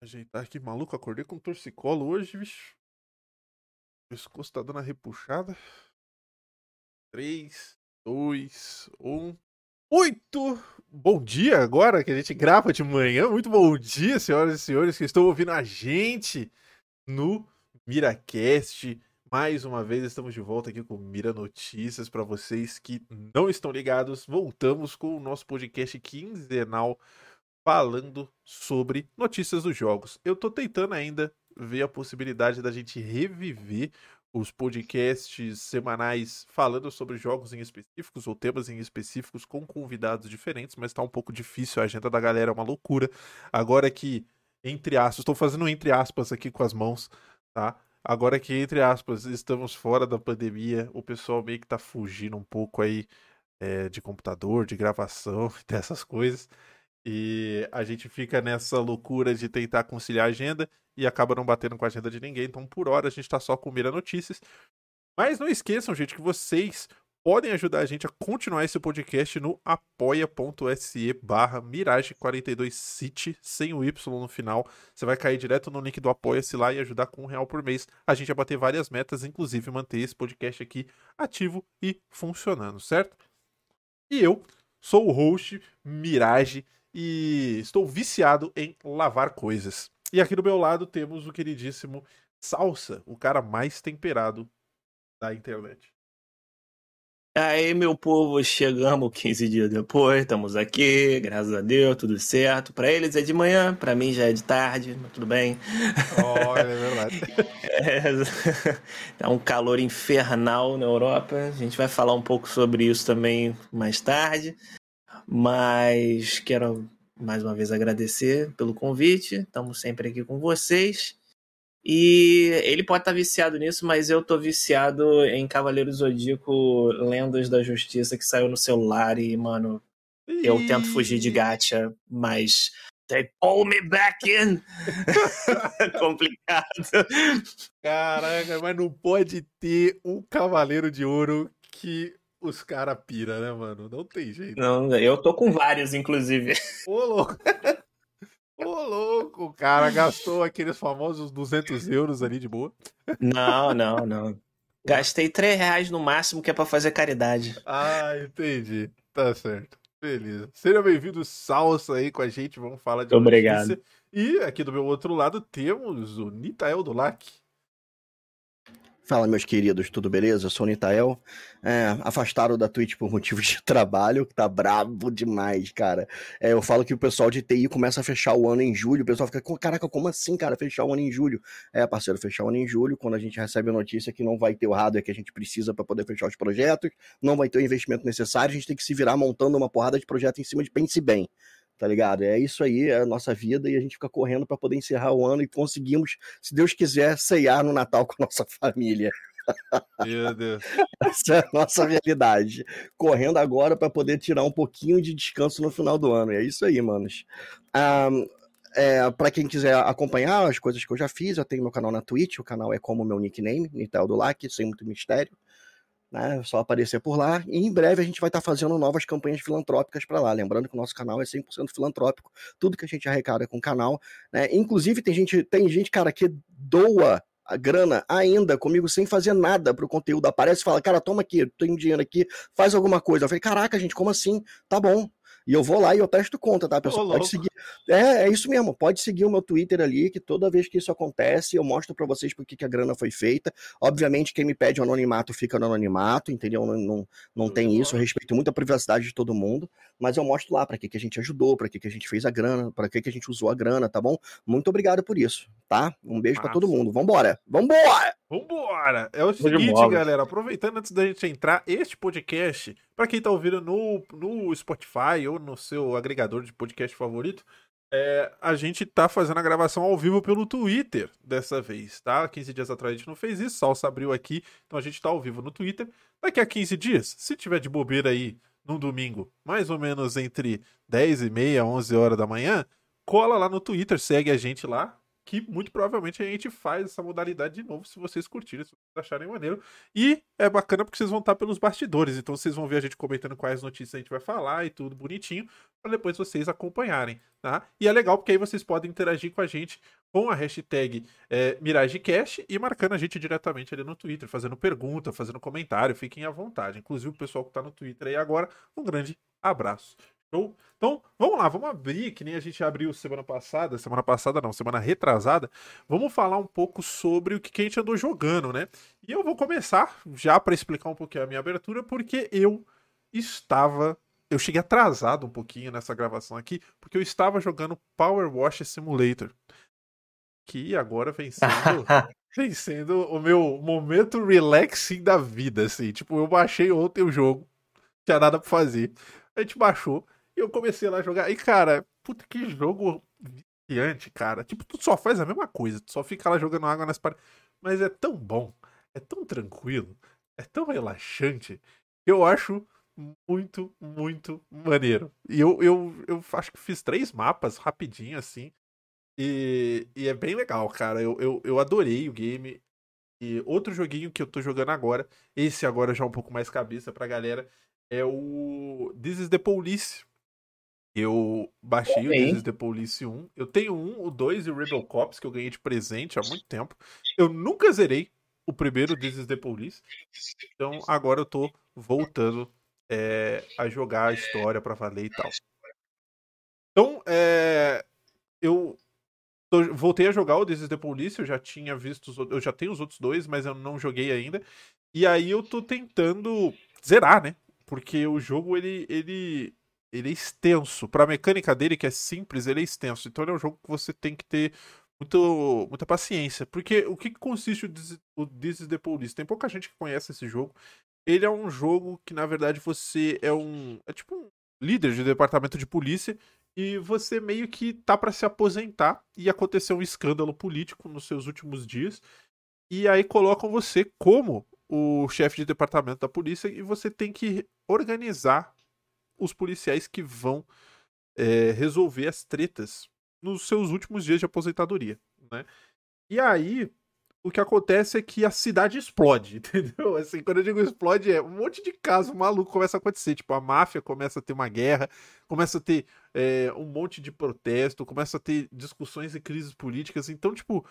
Ajeitar aqui, maluco. Acordei com torcicolo hoje, bicho. O pescoço tá dando a repuxada. 3, 2, 1. 8! Bom dia agora que a gente grava de manhã. Muito bom dia, senhoras e senhores que estão ouvindo a gente no Miracast. Mais uma vez estamos de volta aqui com Mira Notícias para vocês que não estão ligados. Voltamos com o nosso podcast quinzenal falando sobre notícias dos jogos. Eu tô tentando ainda ver a possibilidade da gente reviver os podcasts semanais falando sobre jogos em específicos ou temas em específicos com convidados diferentes, mas tá um pouco difícil, a agenda da galera é uma loucura. Agora que, entre aspas, estou fazendo entre aspas aqui com as mãos, tá? Agora que, entre aspas, estamos fora da pandemia, o pessoal meio que tá fugindo um pouco aí é, de computador, de gravação, dessas coisas. E a gente fica nessa loucura de tentar conciliar a agenda e acaba não batendo com a agenda de ninguém. Então, por hora, a gente tá só com Mira Notícias. Mas não esqueçam, gente, que vocês podem ajudar a gente a continuar esse podcast no apoia.se barra Mirage42City, sem o Y no final. Você vai cair direto no link do Apoia-se lá e ajudar com um real por mês. A gente vai bater várias metas, inclusive manter esse podcast aqui ativo e funcionando, certo? E eu sou o host Mirage e estou viciado em lavar coisas. E aqui do meu lado temos o queridíssimo Salsa, o cara mais temperado da internet. Aí, meu povo, chegamos 15 dias depois, estamos aqui, graças a Deus, tudo certo. Para eles é de manhã, para mim já é de tarde, mas tudo bem. Olha, é verdade. é, é um calor infernal na Europa, a gente vai falar um pouco sobre isso também mais tarde. Mas quero mais uma vez agradecer pelo convite. Estamos sempre aqui com vocês. E ele pode estar tá viciado nisso, mas eu tô viciado em Cavaleiro Zodíaco Lendas da Justiça que saiu no celular e, mano, eu tento fugir de gacha, mas they pull me back in. Complicado. Caraca, mas não pode ter um Cavaleiro de Ouro que os caras pira, né, mano? Não tem jeito. Não, eu tô com vários, inclusive. Ô, louco. Ô, louco, o cara gastou aqueles famosos 200 euros ali de boa. Não, não, não. Gastei 3 reais no máximo que é pra fazer caridade. Ah, entendi. Tá certo. Beleza. Seja bem-vindo, Salsa, aí com a gente. Vamos falar de Obrigado. Notícia. E aqui do meu outro lado temos o Nitael do LAC. Fala, meus queridos, tudo beleza? Eu sou o Nitael. É, afastado da Twitch por motivos de trabalho, que tá brabo demais, cara. É, eu falo que o pessoal de TI começa a fechar o ano em julho. O pessoal fica, caraca, como assim, cara, fechar o ano em julho? É, parceiro, fechar o ano em julho, quando a gente recebe a notícia que não vai ter o hardware que a gente precisa para poder fechar os projetos, não vai ter o investimento necessário, a gente tem que se virar montando uma porrada de projeto em cima de pense bem tá ligado? É isso aí, é a nossa vida e a gente fica correndo para poder encerrar o ano e conseguimos, se Deus quiser, ceiar no Natal com a nossa família. Meu Deus. Essa é a nossa realidade. Correndo agora para poder tirar um pouquinho de descanso no final do ano. E é isso aí, manos. Um, é, para quem quiser acompanhar as coisas que eu já fiz, eu tenho meu canal na Twitch. O canal é como meu nickname, Nitel do Lac, sem muito mistério né? Só aparecer por lá. E em breve a gente vai estar tá fazendo novas campanhas filantrópicas para lá. Lembrando que o nosso canal é 100% filantrópico. Tudo que a gente arrecada com o canal, né? Inclusive tem gente, tem gente, cara, que doa a grana ainda comigo sem fazer nada pro conteúdo. Aparece e fala, cara, toma aqui, tem dinheiro aqui, faz alguma coisa. Eu falei, caraca, gente, como assim? Tá bom. E eu vou lá e eu testo conta, tá, pessoal? pode seguir. É, é isso mesmo. Pode seguir o meu Twitter ali, que toda vez que isso acontece, eu mostro para vocês por que a grana foi feita. Obviamente, quem me pede o anonimato fica no anonimato, entendeu? Não, não, não tem isso. Eu respeito muito a privacidade de todo mundo. Mas eu mostro lá para que, que a gente ajudou, para que, que a gente fez a grana, para que, que a gente usou a grana, tá bom? Muito obrigado por isso, tá? Um beijo para todo mundo. Vambora! Vambora! Vambora! É o seguinte, galera, aproveitando antes da gente entrar, este podcast, para quem tá ouvindo no, no Spotify ou no seu agregador de podcast favorito, é, a gente tá fazendo a gravação ao vivo pelo Twitter dessa vez, tá? 15 dias atrás a gente não fez isso, Salsa abriu aqui, então a gente tá ao vivo no Twitter. Daqui a 15 dias, se tiver de bobeira aí num domingo, mais ou menos entre 10 e meia, 11 horas da manhã, cola lá no Twitter, segue a gente lá, que muito provavelmente a gente faz essa modalidade de novo se vocês curtirem, se vocês acharem maneiro. E é bacana porque vocês vão estar pelos bastidores, então vocês vão ver a gente comentando quais notícias a gente vai falar e tudo bonitinho, para depois vocês acompanharem, tá? E é legal porque aí vocês podem interagir com a gente com a hashtag é, MirageCast e marcando a gente diretamente ali no Twitter, fazendo pergunta, fazendo comentário, fiquem à vontade. Inclusive o pessoal que está no Twitter aí agora, um grande abraço. Show? Então, vamos lá, vamos abrir, que nem a gente abriu semana passada, semana passada não, semana retrasada, vamos falar um pouco sobre o que a gente andou jogando, né? E eu vou começar já para explicar um pouquinho a minha abertura, porque eu estava. Eu cheguei atrasado um pouquinho nessa gravação aqui, porque eu estava jogando Power Wash Simulator. Que agora vem sendo, vem sendo o meu momento relaxing da vida, assim. Tipo, eu baixei ontem o jogo, não tinha nada pra fazer. A gente baixou, eu comecei lá a jogar. E, cara, puta que jogo viciante, cara. Tipo, tu só faz a mesma coisa. Tu só fica lá jogando água nas paredes. Mas é tão bom, é tão tranquilo, é tão relaxante. Eu acho muito, muito maneiro. E eu, eu, eu acho que fiz três mapas rapidinho, assim. E, e é bem legal, cara. Eu, eu, eu adorei o game. E outro joguinho que eu tô jogando agora, esse agora já é um pouco mais cabeça pra galera, é o This is the Police. Eu baixei okay. o This is the Police 1. Eu tenho um, o 2 e o Rebel Cops, que eu ganhei de presente há muito tempo. Eu nunca zerei o primeiro This is the Police. Então agora eu tô voltando é, a jogar a história pra valer e tal. Então, é, eu tô, voltei a jogar o This is the Police. Eu já tinha visto, eu já tenho os outros dois, mas eu não joguei ainda. E aí eu tô tentando zerar, né? Porque o jogo ele, ele ele é extenso. Para a mecânica dele, que é simples, ele é extenso. Então ele é um jogo que você tem que ter muito, muita paciência. Porque o que consiste o This, o This is the Police? Tem pouca gente que conhece esse jogo. Ele é um jogo que, na verdade, você é um. É tipo um líder de departamento de polícia. E você meio que tá para se aposentar. E aconteceu um escândalo político nos seus últimos dias. E aí colocam você como o chefe de departamento da polícia. E você tem que organizar os policiais que vão é, resolver as tretas nos seus últimos dias de aposentadoria, né? E aí, o que acontece é que a cidade explode, entendeu? Assim, quando eu digo explode, é um monte de caso maluco começa a acontecer. Tipo, a máfia começa a ter uma guerra, começa a ter é, um monte de protesto, começa a ter discussões e crises políticas. Então, tipo,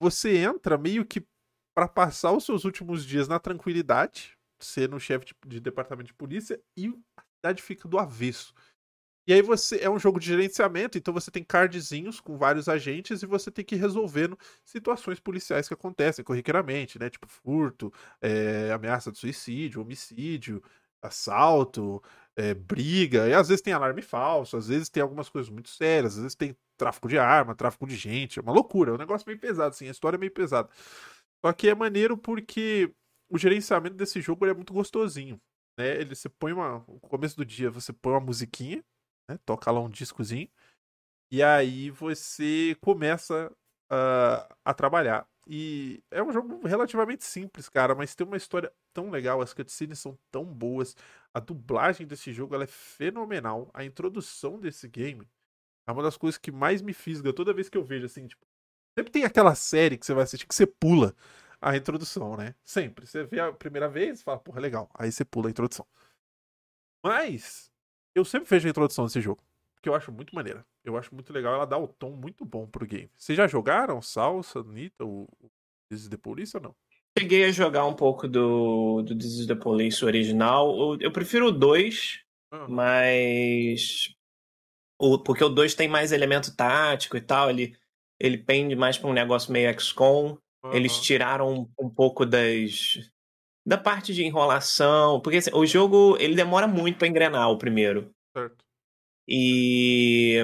você entra meio que para passar os seus últimos dias na tranquilidade, sendo chefe de, de departamento de polícia, e cidade fica do avesso. E aí você é um jogo de gerenciamento, então você tem cardzinhos com vários agentes e você tem que ir resolvendo situações policiais que acontecem corriqueiramente, né? Tipo furto, é, ameaça de suicídio, homicídio, assalto, é, briga. E às vezes tem alarme falso, às vezes tem algumas coisas muito sérias, às vezes tem tráfico de arma, tráfico de gente. É uma loucura, é um negócio meio pesado, assim, a história é meio pesada. Só que é maneiro porque o gerenciamento desse jogo é muito gostosinho né? Ele você põe uma. No começo do dia você põe uma musiquinha, né? Toca lá um discozinho. E aí você começa uh, a trabalhar. E é um jogo relativamente simples, cara, mas tem uma história tão legal, as cutscenes são tão boas, a dublagem desse jogo ela é fenomenal, a introdução desse game é uma das coisas que mais me fisga toda vez que eu vejo, assim, tipo, sempre tem aquela série que você vai assistir que você pula a introdução, né? Sempre. Você vê a primeira vez e fala, porra, legal. Aí você pula a introdução. Mas eu sempre vejo a introdução desse jogo. Porque eu acho muito maneira. Eu acho muito legal. Ela dá o tom muito bom pro game. Vocês já jogaram Salsa, Nita, o This is the Police ou não? Cheguei a jogar um pouco do, do This is the Police original. Eu, prefiro o 2, uhum. mas. O, porque o 2 tem mais elemento tático e tal. Ele, ele pende mais pra um negócio meio XCOM. Uhum. Eles tiraram um, pouco das da parte de enrolação, porque assim, o jogo ele demora muito para engrenar o primeiro. Certo. E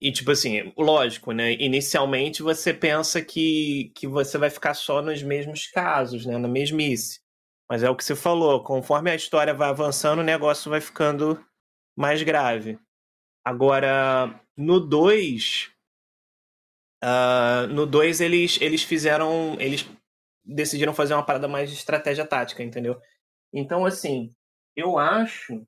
e tipo assim, lógico, né? Inicialmente você pensa que, que você vai ficar só nos mesmos casos, né? Na mesmice. Mas é o que você falou, conforme a história vai avançando, o negócio vai ficando mais grave. Agora, no 2, Uh, no 2 eles, eles fizeram. Eles decidiram fazer uma parada mais de estratégia tática, entendeu? Então, assim, eu acho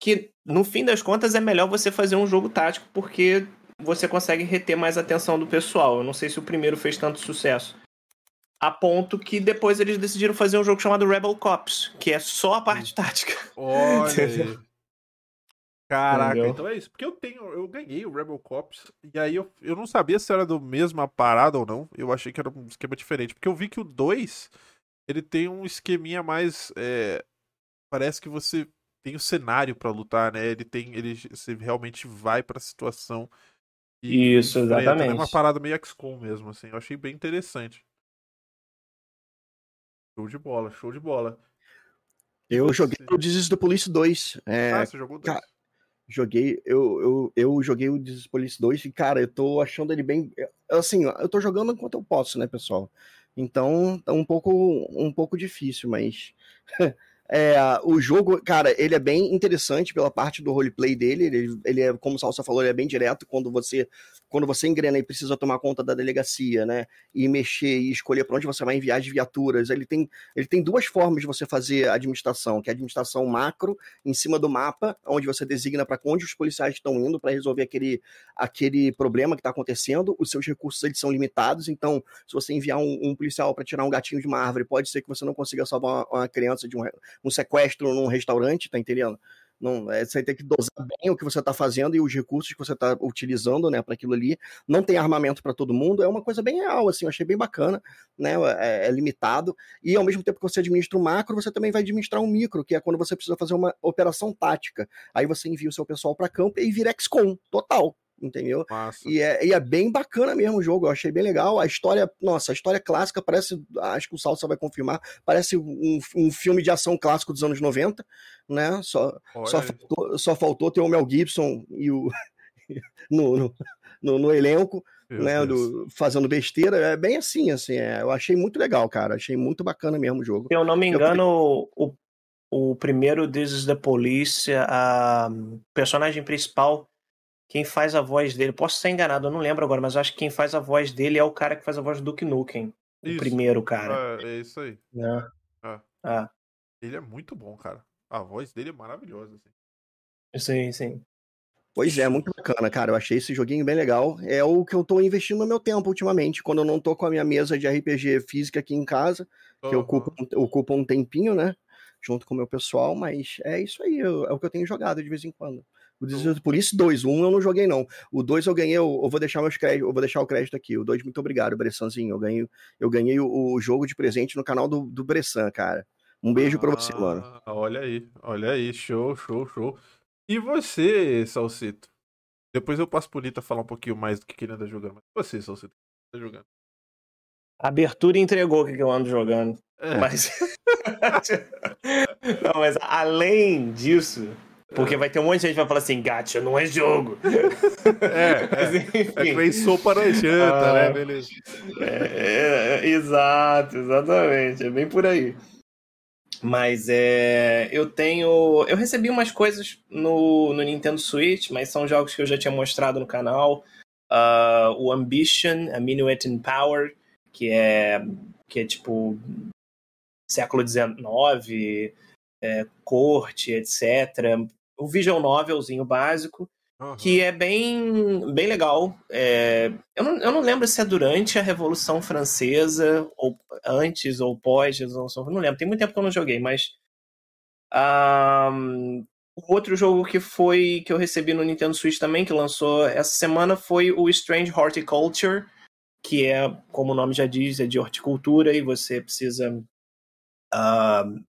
que no fim das contas é melhor você fazer um jogo tático, porque você consegue reter mais a atenção do pessoal. Eu não sei se o primeiro fez tanto sucesso. A ponto que depois eles decidiram fazer um jogo chamado Rebel Cops, que é só a parte tática. Olha. Caraca, Entendeu? então é isso. Porque eu tenho, eu ganhei o Rebel Cops, e aí eu, eu não sabia se era do mesma parada ou não. Eu achei que era um esquema diferente. Porque eu vi que o 2, ele tem um esqueminha mais. É, parece que você tem o cenário para lutar, né? Ele tem. Ele, você realmente vai pra situação. E Isso, exatamente. É uma parada meio XCOM mesmo, assim. Eu achei bem interessante. Show de bola, show de bola. Eu joguei o Desist do Police 2. É, ah, você jogou dois? Joguei, eu, eu, eu joguei o Desist Police 2 e, cara, eu tô achando ele bem. Assim, eu tô jogando enquanto eu posso, né, pessoal? Então, é um pouco, um pouco difícil, mas É, o jogo, cara, ele é bem interessante pela parte do roleplay dele. Ele, ele é, como o Salsa falou, ele é bem direto quando você quando você engrena e precisa tomar conta da delegacia, né? E mexer e escolher para onde você vai enviar as viaturas. Ele tem, ele tem duas formas de você fazer a administração, que é a administração macro, em cima do mapa, onde você designa para onde os policiais estão indo para resolver aquele, aquele problema que está acontecendo. Os seus recursos eles são limitados, então, se você enviar um, um policial para tirar um gatinho de uma árvore, pode ser que você não consiga salvar uma, uma criança de um, um sequestro num restaurante, tá entendendo? Não, é, você tem que dosar bem o que você está fazendo e os recursos que você está utilizando, né, para aquilo ali. Não tem armamento para todo mundo, é uma coisa bem real, assim, eu achei bem bacana, né, é, é, limitado. E ao mesmo tempo que você administra o macro, você também vai administrar um micro, que é quando você precisa fazer uma operação tática. Aí você envia o seu pessoal para campo e vira XCOM, total entendeu? E é, e é bem bacana mesmo o jogo, eu achei bem legal. A história, nossa, a história clássica parece, acho que o Salsa vai confirmar, parece um, um filme de ação clássico dos anos 90, né? Só, só, faltou, só faltou ter o Mel Gibson e o no, no, no, no elenco. né, do, fazendo besteira, é bem assim, assim, é, eu achei muito legal, cara, achei muito bacana mesmo o jogo. Se eu não me engano, eu... o, o primeiro This is the Police, a personagem principal quem faz a voz dele, posso ser enganado, eu não lembro agora, mas acho que quem faz a voz dele é o cara que faz a voz do Duke Nukem. Isso. O primeiro cara. É, é isso aí. Né? É. Ah. Ele é muito bom, cara. A voz dele é maravilhosa. Assim. Sim, sim. Pois é, muito bacana, cara. Eu achei esse joguinho bem legal. É o que eu tô investindo no meu tempo ultimamente, quando eu não tô com a minha mesa de RPG física aqui em casa, uhum. que ocupa, ocupa um tempinho, né? Junto com o meu pessoal, mas é isso aí, é o que eu tenho jogado de vez em quando. O Desert Police 2, o 1 eu não joguei não. O 2 eu ganhei, eu, eu vou deixar meus créditos, eu vou deixar o crédito aqui. O 2, muito obrigado, Bressanzinho. Eu ganhei, eu ganhei o, o jogo de presente no canal do, do Bressan, cara. Um beijo ah, pra você, mano. Ah, olha aí, olha aí, show, show, show. E você, Salsito? Depois eu passo pro Nita falar um pouquinho mais do que ele anda jogando. Mas você, Salsito, o que tá jogando? A abertura entregou o que eu ando jogando. É. Mas. não, mas além disso, porque vai ter um monte de gente que vai falar assim, gacha, não é jogo. É, Mas, é, é que vem sopa na janta, né? ah, né? Beleza. É, é, exato, exatamente. É bem por aí. Mas é, eu tenho. Eu recebi umas coisas no, no Nintendo Switch, mas são jogos que eu já tinha mostrado no canal. Uh, o Ambition, a Minuet in Power, que é, que é tipo século XIX, é, corte, etc o visual novelzinho básico, uhum. que é bem, bem legal. É, eu, não, eu não lembro se é durante a Revolução Francesa, ou antes, ou pós Revolução não lembro, tem muito tempo que eu não joguei, mas... Um, o outro jogo que foi que eu recebi no Nintendo Switch também, que lançou essa semana, foi o Strange Horticulture, que é, como o nome já diz, é de horticultura e você precisa uh,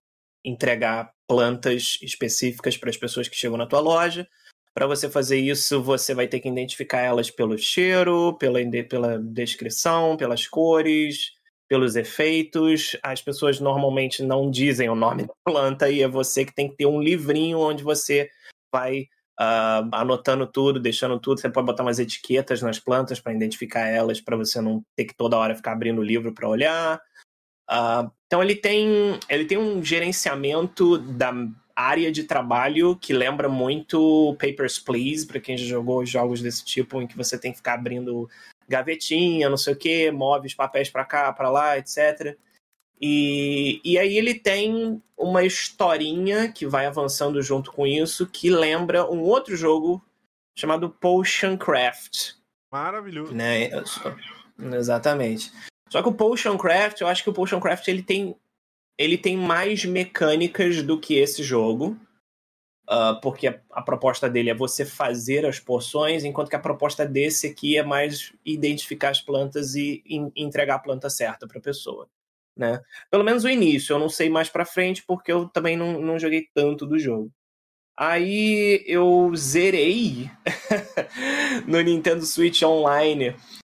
entregar plantas específicas para as pessoas que chegam na tua loja. Para você fazer isso, você vai ter que identificar elas pelo cheiro, pela, pela descrição, pelas cores, pelos efeitos. As pessoas normalmente não dizem o nome da planta e é você que tem que ter um livrinho onde você vai uh, anotando tudo, deixando tudo. Você pode botar umas etiquetas nas plantas para identificar elas, para você não ter que toda hora ficar abrindo o livro para olhar. Uh, então ele tem, ele tem um gerenciamento da área de trabalho que lembra muito Papers, Please, para quem já jogou jogos desse tipo, em que você tem que ficar abrindo gavetinha, não sei o que, move os papéis para cá, para lá, etc. E, e aí ele tem uma historinha que vai avançando junto com isso, que lembra um outro jogo chamado Potion Craft, Maravilhoso. Né? Exatamente. Só que o Potion Craft, eu acho que o Potion Craft ele tem, ele tem mais mecânicas do que esse jogo. Uh, porque a, a, proposta dele é você fazer as poções, enquanto que a proposta desse aqui é mais identificar as plantas e entregar a planta certa para a pessoa. Né? Pelo menos o início, eu não sei mais para frente porque eu também não, não joguei tanto do jogo. Aí eu zerei no Nintendo Switch Online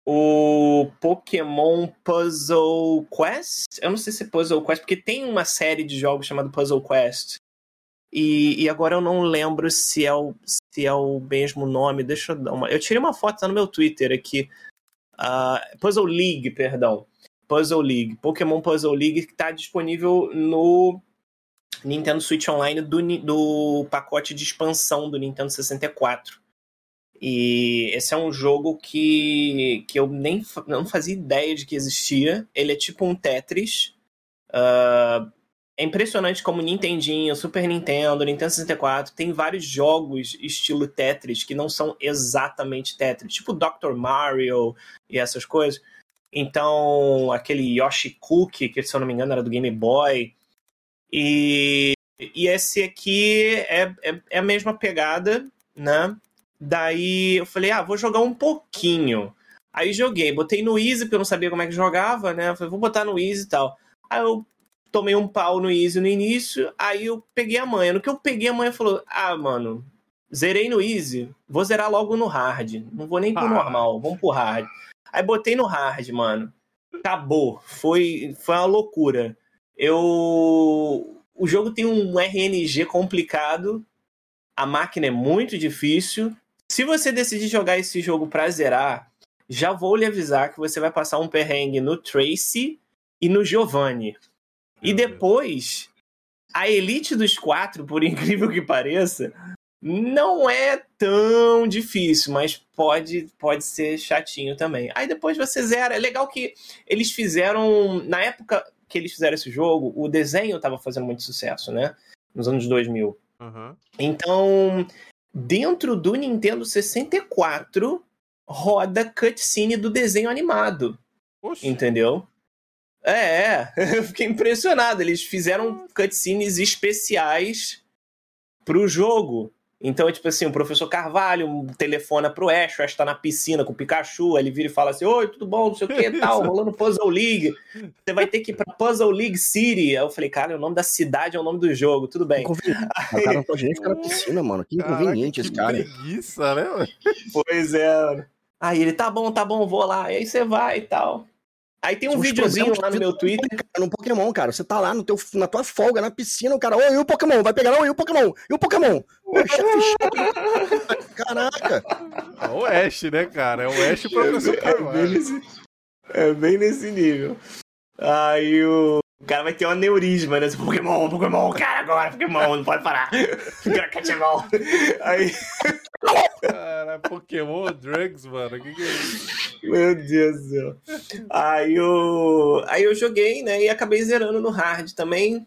o Pokémon Puzzle Quest. Eu não sei se é Puzzle Quest, porque tem uma série de jogos chamado Puzzle Quest. E, e agora eu não lembro se é, o, se é o mesmo nome. Deixa eu dar uma. Eu tirei uma foto tá no meu Twitter aqui. Uh, Puzzle League, perdão. Puzzle League. Pokémon Puzzle League que está disponível no Nintendo Switch Online do, do pacote de expansão do Nintendo 64. E esse é um jogo que, que eu nem não fazia ideia de que existia. Ele é tipo um Tetris. Uh, é impressionante como Nintendinho, Super Nintendo, Nintendo 64 tem vários jogos estilo Tetris que não são exatamente Tetris, tipo Dr. Mario e essas coisas. Então, aquele Yoshi Cookie, que se eu não me engano era do Game Boy. E, e esse aqui é, é, é a mesma pegada, né? Daí eu falei, ah, vou jogar um pouquinho. Aí joguei, botei no Easy, porque eu não sabia como é que jogava, né? falei, vou botar no Easy e tal. Aí eu tomei um pau no Easy no início, aí eu peguei a manha. No que eu peguei a manha, falou, ah, mano, zerei no Easy, vou zerar logo no Hard. Não vou nem pro ah. normal, vamos pro Hard. Aí botei no Hard, mano. Acabou. Foi, foi uma loucura. Eu... O jogo tem um RNG complicado, a máquina é muito difícil, se você decidir jogar esse jogo pra zerar, já vou lhe avisar que você vai passar um perrengue no Tracy e no Giovanni. E depois, a Elite dos quatro, por incrível que pareça, não é tão difícil, mas pode, pode ser chatinho também. Aí depois você zera. É legal que eles fizeram. Na época que eles fizeram esse jogo, o desenho estava fazendo muito sucesso, né? Nos anos 2000. Uhum. Então, dentro do Nintendo 64 roda cutscene do desenho animado. Entendeu? É, é, eu fiquei impressionado. Eles fizeram cutscenes especiais pro jogo. Então, é tipo assim, o professor Carvalho telefona pro Ash, o Ash tá na piscina com o Pikachu, ele vira e fala assim, oi, tudo bom, não sei o que tal, rolando Puzzle League, você vai ter que ir pra Puzzle League City. Aí eu falei, cara, o nome da cidade é o nome do jogo, tudo bem. Aí... O cara não pode nem ficar na piscina, mano, que inconveniente esse cara. preguiça, né? Pois é. Aí ele, tá bom, tá bom, vou lá. Aí você vai e tal. Aí tem um videozinho lá no meu Twitter. No Pokémon, cara. Você tá lá no teu, na tua folga, na piscina, o cara, ô, e o Pokémon? Vai pegar, ô, e o Pokémon? E o Pokémon? Ô, chefe Caraca. É o Ash, né, cara? É o Ash e o professor é, Carvalho. É bem, nesse, é bem nesse nível. Aí o, o cara vai ter um aneurisma, né? Pokémon, Pokémon, cara, agora, Pokémon, não pode parar. Pokémon. Aí. Cara, Pokémon Drugs, mano. Que que é isso? Meu Deus do céu. Aí eu, aí eu joguei, né? E acabei zerando no hard também.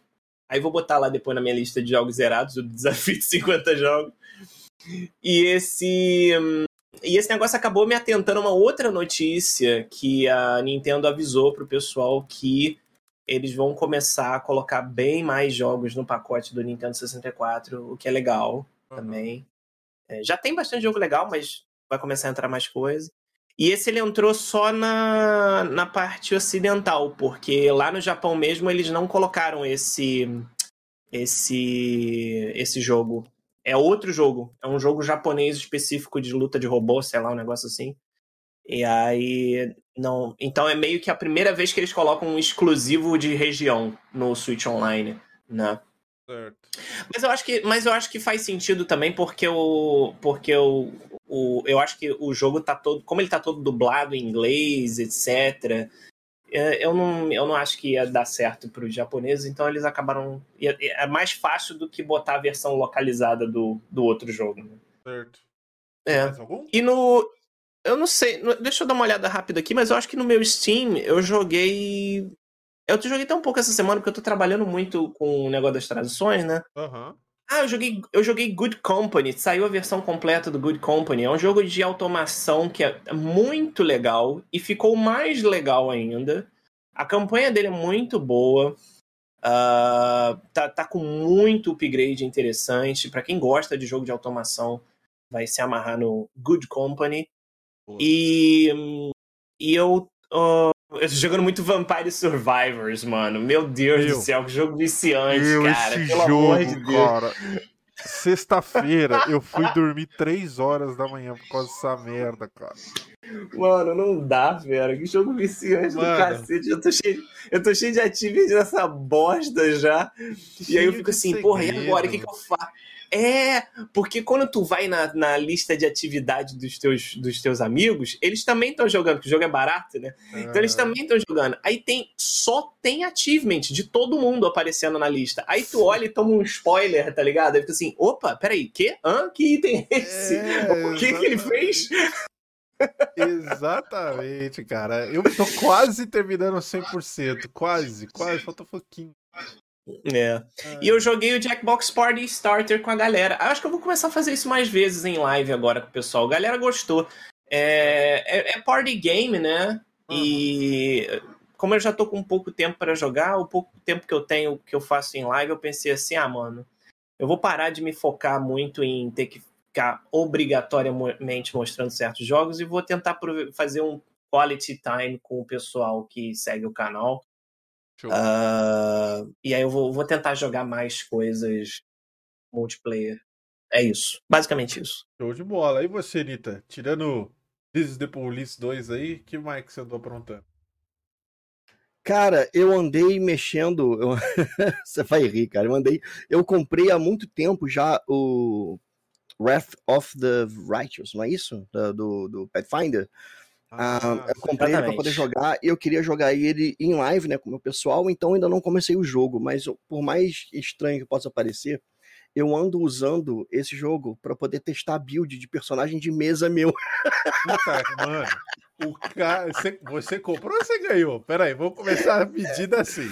Aí vou botar lá depois na minha lista de jogos zerados, o desafio de 50 jogos. E esse. E esse negócio acabou me atentando a uma outra notícia que a Nintendo avisou pro pessoal que eles vão começar a colocar bem mais jogos no pacote do Nintendo 64, o que é legal uhum. também. É, já tem bastante jogo legal, mas vai começar a entrar mais coisa. E esse ele entrou só na, na parte ocidental, porque lá no Japão mesmo eles não colocaram esse esse esse jogo. É outro jogo, é um jogo japonês específico de luta de robô, sei lá, um negócio assim. E aí não, então é meio que a primeira vez que eles colocam um exclusivo de região no Switch Online, né? Certo. Mas eu acho que, mas eu acho que faz sentido também porque o porque o, o eu acho que o jogo tá todo, como ele tá todo dublado em inglês, etc. É, eu não, eu não acho que ia dar certo para os japoneses, então eles acabaram. É mais fácil do que botar a versão localizada do, do outro jogo. Né? Certo. É. E no, eu não sei, deixa eu dar uma olhada rápida aqui, mas eu acho que no meu Steam eu joguei. Eu te joguei tão pouco essa semana porque eu tô trabalhando muito com o negócio das traduções, né? Uhum. Ah, eu joguei, eu joguei Good Company. Saiu a versão completa do Good Company. É um jogo de automação que é muito legal e ficou mais legal ainda. A campanha dele é muito boa. Uh, tá, tá com muito upgrade interessante. Para quem gosta de jogo de automação, vai se amarrar no Good Company. E, e eu, uh, eu tô jogando muito Vampire Survivors, mano. Meu Deus do céu, que jogo viciante, eu, cara. Esse Pelo jogo, amor de Deus. Cara. Sexta-feira eu fui dormir 3 horas da manhã por causa dessa merda, cara. Mano, não dá, velho. Que jogo viciante Mano. do cacete. Eu tô, cheio, eu tô cheio de atividade nessa bosta já. Cheio e aí eu fico assim, segredo. porra, e agora? O que, que eu faço? É, porque quando tu vai na, na lista de atividade dos teus, dos teus amigos, eles também estão jogando, porque o jogo é barato, né? Então eles também estão jogando. Aí tem só tem achievement de todo mundo aparecendo na lista. Aí tu olha e toma um spoiler, tá ligado? Aí fica assim, opa, peraí, que? Hã? Que item é esse? É, o que, que ele fez? Exatamente, cara. Eu tô quase terminando 100%. Quase, quase. Falta um pouquinho. É. E eu joguei o Jackbox Party Starter com a galera. Acho que eu vou começar a fazer isso mais vezes em live agora com o pessoal. A galera gostou. É, é, é party game, né? Uhum. E como eu já tô com pouco tempo para jogar, o pouco tempo que eu tenho que eu faço em live, eu pensei assim, ah, mano, eu vou parar de me focar muito em ter que ficar obrigatoriamente mostrando certos jogos e vou tentar fazer um quality time com o pessoal que segue o canal Uh, e aí eu vou, vou tentar jogar mais coisas multiplayer. É isso. Basicamente isso. Show de bola. E você, Nita? Tirando This is the Police 2 aí, que mais que você andou aprontando? Cara, eu andei mexendo. Eu... você vai rir, cara. Eu andei. Eu comprei há muito tempo já o Wrath of the Righteous, não é isso? Do, do Pathfinder. Ah, eu comprei ele para poder jogar e eu queria jogar ele em live, né, com o meu pessoal, então ainda não comecei o jogo, mas por mais estranho que possa parecer, eu ando usando esse jogo para poder testar build de personagem de mesa meu. Puta, mano. O cara, você, você comprou ou você ganhou? Pera aí, vamos começar a medida assim.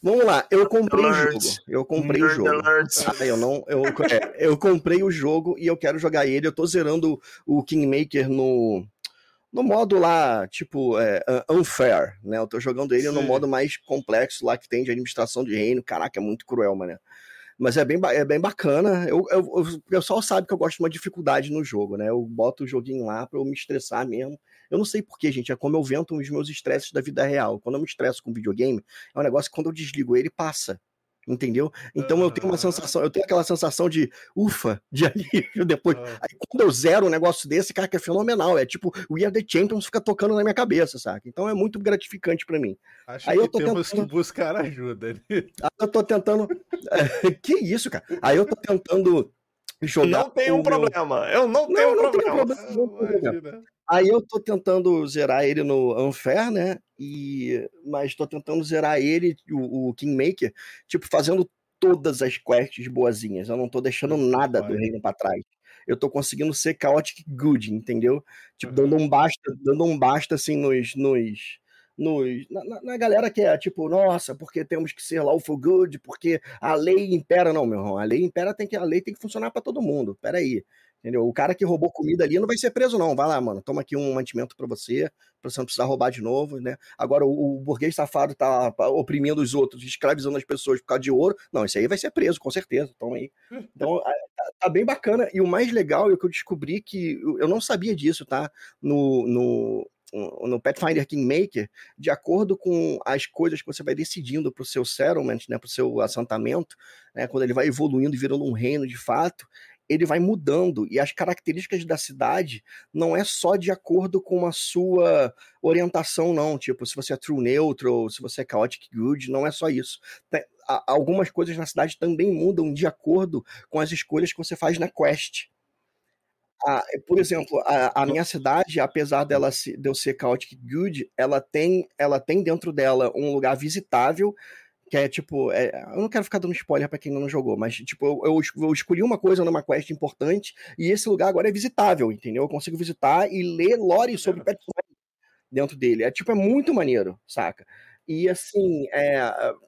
Vamos lá, eu comprei o jogo. Eu comprei o jogo. Ah, eu não, eu, é, eu comprei o jogo e eu quero jogar ele. Eu tô zerando o Kingmaker no no modo lá, tipo, é, unfair, né? Eu tô jogando ele Sim. no modo mais complexo lá que tem de administração de reino. Caraca, é muito cruel, mano. Mas é bem, é bem bacana. Eu, eu, o pessoal sabe que eu gosto de uma dificuldade no jogo, né? Eu boto o joguinho lá pra eu me estressar mesmo. Eu não sei porquê, gente. É como eu vento os meus estresses da vida real. Quando eu me estresso com videogame, é um negócio que quando eu desligo ele, passa entendeu? Então uhum. eu tenho uma sensação, eu tenho aquela sensação de ufa, de alívio depois. Uhum. Aí quando eu zero um negócio desse, cara, que é fenomenal. É tipo, o We Are the Champions fica tocando na minha cabeça, saca? Então é muito gratificante para mim. Acho Aí que eu tô temos tentando... que buscar ajuda. Né? Aí eu tô tentando. que isso, cara? Aí eu tô tentando jogar. Não tem um problema. Eu não tenho não, não problema. Tenho problema. Aí eu tô tentando zerar ele no Unfair, né? E mas tô tentando zerar ele, o, o Kingmaker, tipo fazendo todas as quests boazinhas. Eu não tô deixando nada do reino para trás. Eu tô conseguindo ser chaotic good, entendeu? Tipo, dando um basta, dando um basta assim nos nos nos, na, na, galera que é tipo, nossa, porque temos que ser lawful good, porque a lei impera. Não, meu irmão, a lei impera, tem que, a lei tem que funcionar para todo mundo. Peraí. Entendeu? O cara que roubou comida ali não vai ser preso, não. Vai lá, mano. Toma aqui um mantimento para você, pra você não precisar roubar de novo, né? Agora, o, o burguês safado tá oprimindo os outros, escravizando as pessoas por causa de ouro. Não, isso aí vai ser preso, com certeza. Toma aí. Então, tá, tá bem bacana. E o mais legal é que eu descobri que eu não sabia disso, tá? No, no, no Pathfinder Kingmaker, de acordo com as coisas que você vai decidindo para o seu settlement, né, para o seu assentamento, né, quando ele vai evoluindo e virando um reino de fato, ele vai mudando e as características da cidade não é só de acordo com a sua orientação, não. Tipo, se você é true neutral, se você é chaotic good, não é só isso. Tem, algumas coisas na cidade também mudam de acordo com as escolhas que você faz na quest. Por exemplo, a, a, minha cidade, apesar dela se, de eu ser chaotic good, ela tem, ela tem dentro dela um lugar visitável que é tipo, é, eu não quero ficar dando spoiler para quem não jogou, mas tipo, eu, eu, eu, escolhi uma coisa numa quest importante e esse lugar agora é visitável, entendeu? Eu consigo visitar e ler lore sobre Pathfinder dentro dele. É tipo, é muito maneiro, saca? E assim, é,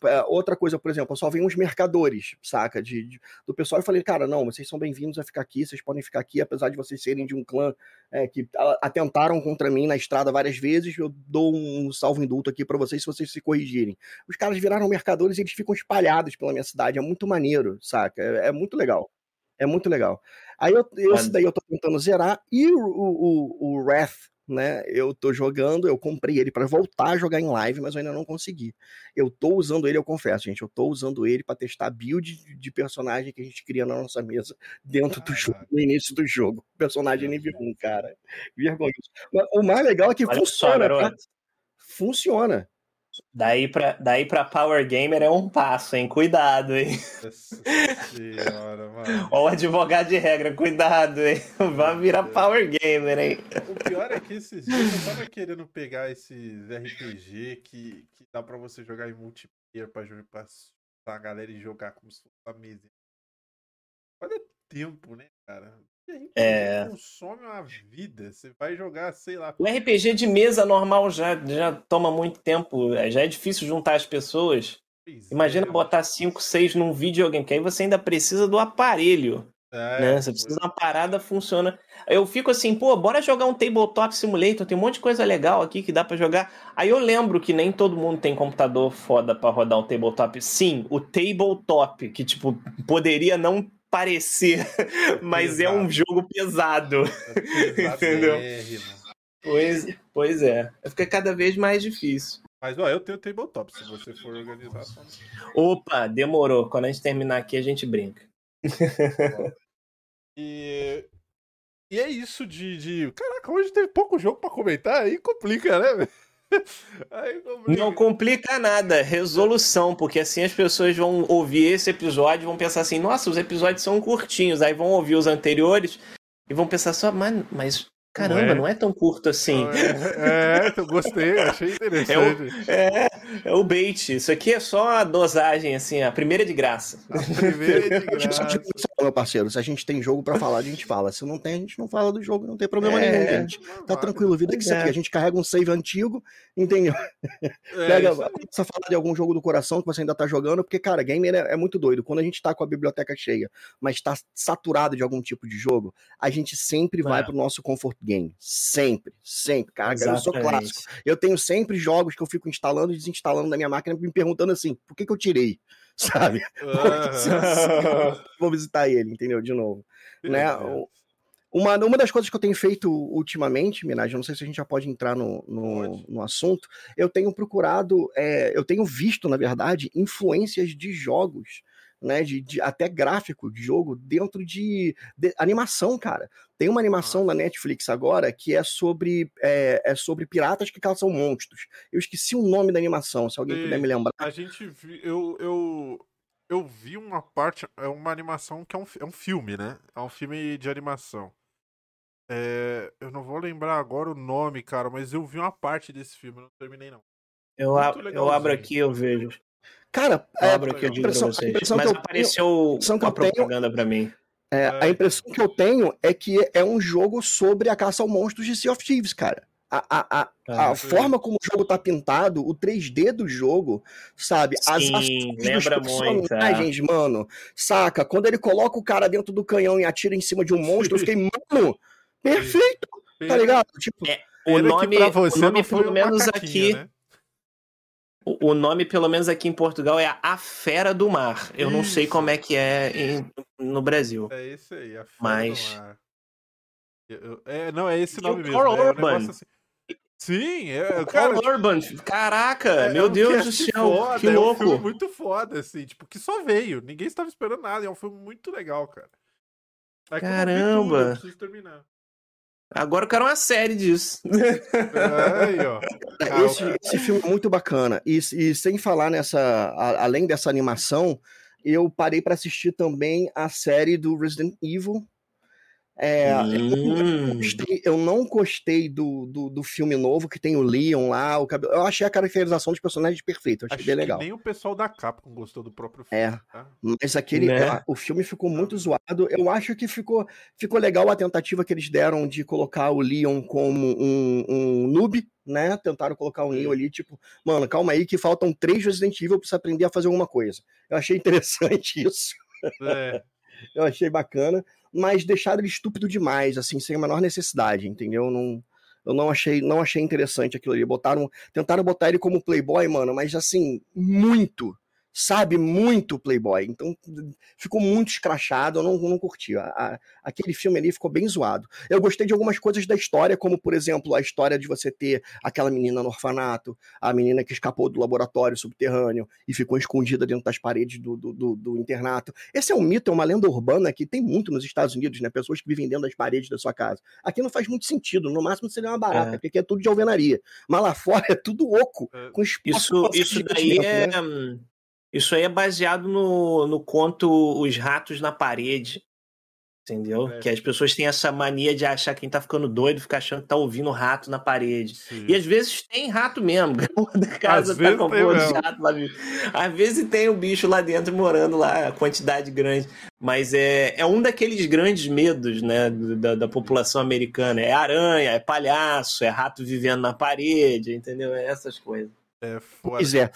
é, outra coisa, por exemplo, eu só vi uns mercadores, saca? De, de, do pessoal e falei, cara, não, vocês são bem-vindos a ficar aqui, vocês podem ficar aqui, apesar de vocês serem de um clã é, que atentaram contra mim na estrada várias vezes, eu dou um salvo indulto aqui para vocês se vocês se corrigirem. Os caras viraram mercadores e eles ficam espalhados pela minha cidade, é muito maneiro, saca? É, é muito legal. É muito legal. Aí eu, esse daí eu tô tentando zerar, e o, o, o Wrath né? Eu tô jogando, eu comprei ele para voltar a jogar em live, mas eu ainda não consegui. Eu tô usando ele, eu confesso, gente, eu tô usando ele para testar build de personagem que a gente cria na nossa mesa dentro do jogo, no início do jogo. Personagem nível 1, cara. Vergonhoso. O mais legal é que Olha funciona, só, tá? Funciona. Daí pra, daí pra Power Gamer é um passo, hein? Cuidado, hein? Senhora, mano. Ó, o advogado de regra, cuidado, hein? Vai virar Power Gamer, hein? O pior é que esses dias eu tava querendo pegar esses RPG que, que dá pra você jogar em multiplayer pra, pra, pra galera e jogar como se fosse a mesa. Olha tempo, né, cara? É. consome uma vida. Você vai jogar, sei lá. O RPG de mesa normal já, já toma muito tempo. é, Já é difícil juntar as pessoas. Pois Imagina é, botar 5, 6 num videogame, que aí você ainda precisa do aparelho. é, né? Você precisa de uma parada funciona. Eu fico assim, pô, bora jogar um Tabletop Simulator, tem um monte de coisa legal aqui que dá pra jogar. Aí eu lembro que nem todo mundo tem computador foda pra rodar um Tabletop. Sim, o Tabletop, que tipo, poderia não parecer, mas é um Pesado. jogo pesado. é Entendeu? pesadérrimo. Pois, pois é. Fica cada vez mais difícil. Mas, ó, eu tenho tabletop, se você for organizar. Só... Opa, demorou. Quando a gente terminar aqui, a gente brinca. E, e é isso de, de. Caraca, hoje teve pouco jogo pra comentar, aí complica, né? Não complica nada, resolução, porque assim as pessoas vão ouvir esse episódio e vão pensar assim, nossa, os episódios são curtinhos, aí vão ouvir os anteriores e vão pensar só, mas caramba, Não é. não é tão curto assim. É, é, eu gostei, achei interessante. É, é o bait. Isso aqui é só a dosagem, assim, a primeira de graça. A primeira de A gente só graça. meu parceiro, se a gente tem jogo pra falar, a gente fala. Se não tem, a gente não fala do jogo, não tem problema É. nenhum, gente. Tá tranquilo, vida que Pois você é. A gente carrega um save antigo, entendeu? É, Pega, isso começa a falar de algum jogo do coração que você ainda tá jogando, porque, cara, gamer é, é muito doido. Quando a gente tá com a biblioteca cheia, mas tá saturado de algum tipo de jogo, a gente sempre vai É. pro nosso comfort game. Sempre, sempre. Cara, eu sou clássico. Eu tenho sempre jogos que eu fico instalando e desinstalando da minha máquina, me perguntando assim, por que, que eu tirei? Sabe? Vou visitar ele, entendeu? De novo. né? Uma, uma das coisas que eu tenho feito ultimamente, Minaj, não sei se a gente já pode entrar no, no, no assunto, eu tenho procurado, é, eu tenho visto, na verdade, influências de jogos, né? De, de- até gráfico de jogo dentro de, de animação, cara. Tem uma animação na Netflix agora que é sobre, é, é sobre piratas que caçam monstros. Eu esqueci o nome da animação, se alguém Sim. puder me lembrar. A gente vi, eu, eu, eu vi uma parte, é uma animação que é um, é um filme, né? É um filme de animação. É, eu não vou lembrar agora o nome, cara, mas eu vi uma parte desse filme, eu não terminei não. Eu, ab- eu abro aqui eu vejo. Cara, é, aqui eu a digo impressão, a vocês. Mas que eu tenho- apareceu que uma eu tenho- propaganda pra mim. É, a É. impressão que eu tenho é que é um jogo sobre a caça ao monstros de Sea of Thieves, cara. A, a, a, a Ah, sim. forma como o jogo tá pintado, o 3D do jogo, sabe? As Sim, ações dos lembra muito, é. mano. Saca? Quando ele coloca o cara dentro do canhão e atira em cima de um monstro, eu fiquei, mano, perfeito, tá ligado? Tipo, É, O que nome, o nome pelo menos aqui, né? O nome pelo menos aqui em Portugal é A Fera do Mar. Eu não sei Isso. como é que é em- no Brasil. É esse aí, a Fera Mas- do Mar. Eu- eu- é, não, é esse E nome mesmo. Carl É um Urban. negócio assim. Sim, é, O cara, Carl Urban, caraca, É, é meu um Deus do céu, foda, que É um louco. filme muito foda, assim, tipo, que só veio. Ninguém estava esperando nada. É um filme muito legal, cara. Aí quando eu vi tudo, Caramba. eu preciso terminar. Agora eu quero uma série disso. Aí, ó. Esse, esse filme é muito bacana. E, e sem falar nessa. a- além dessa animação, eu parei pra assistir também a série do Resident Evil. É, Hum. eu, não gostei, do, do, do filme novo que tem o Leon lá, o cabelo. Eu achei a caracterização dos personagens perfeita, eu achei Acho bem que legal. nem o pessoal da Capcom gostou do próprio filme. É. tá? Mas aquele. Né? O filme ficou muito zoado. Eu acho que ficou, ficou legal a tentativa que eles deram de colocar o Leon como um, um noob, né? Tentaram colocar o Leon ali, tipo, mano, calma aí, que faltam três Resident Evil pra você aprender a fazer alguma coisa. Eu achei interessante isso. É, Eu achei bacana, mas deixaram ele estúpido demais, assim, sem a menor necessidade, entendeu? Não, eu não achei, não achei interessante aquilo ali. Botaram, tentaram botar ele como playboy, mano, mas assim, muito, sabe, muito playboy. Então ficou muito escrachado, eu não, não curti. A- a- aquele filme ali ficou bem zoado. Eu gostei de algumas coisas da história, como por exemplo a história de você ter aquela menina no orfanato, a menina que escapou do laboratório subterrâneo e ficou escondida dentro das paredes do, do, do- do internato. Esse é um mito, é uma lenda urbana que tem muito nos Estados Unidos, né? Pessoas que vivem dentro das paredes da sua casa. Aqui não faz muito sentido, no máximo seria uma barata, É. porque aqui é tudo de alvenaria. Mas lá fora é tudo oco, É. com espaço Isso, isso daí dentro, é. né? Isso aí é baseado no, no conto Os Ratos na Parede. Entendeu? É. Que as pessoas têm essa mania de achar quem tá ficando doido, ficar achando que tá ouvindo rato na parede. sim. E às vezes tem rato mesmo. Da casa Às tá vezes com a tem porra de mesmo. rato lá. vivo. Às vezes tem o bicho lá dentro morando lá, a quantidade grande. Mas é, é um daqueles grandes medos, né, da, da população americana. É aranha, é palhaço, é rato vivendo na parede, entendeu? É essas coisas. É foda. Pois é.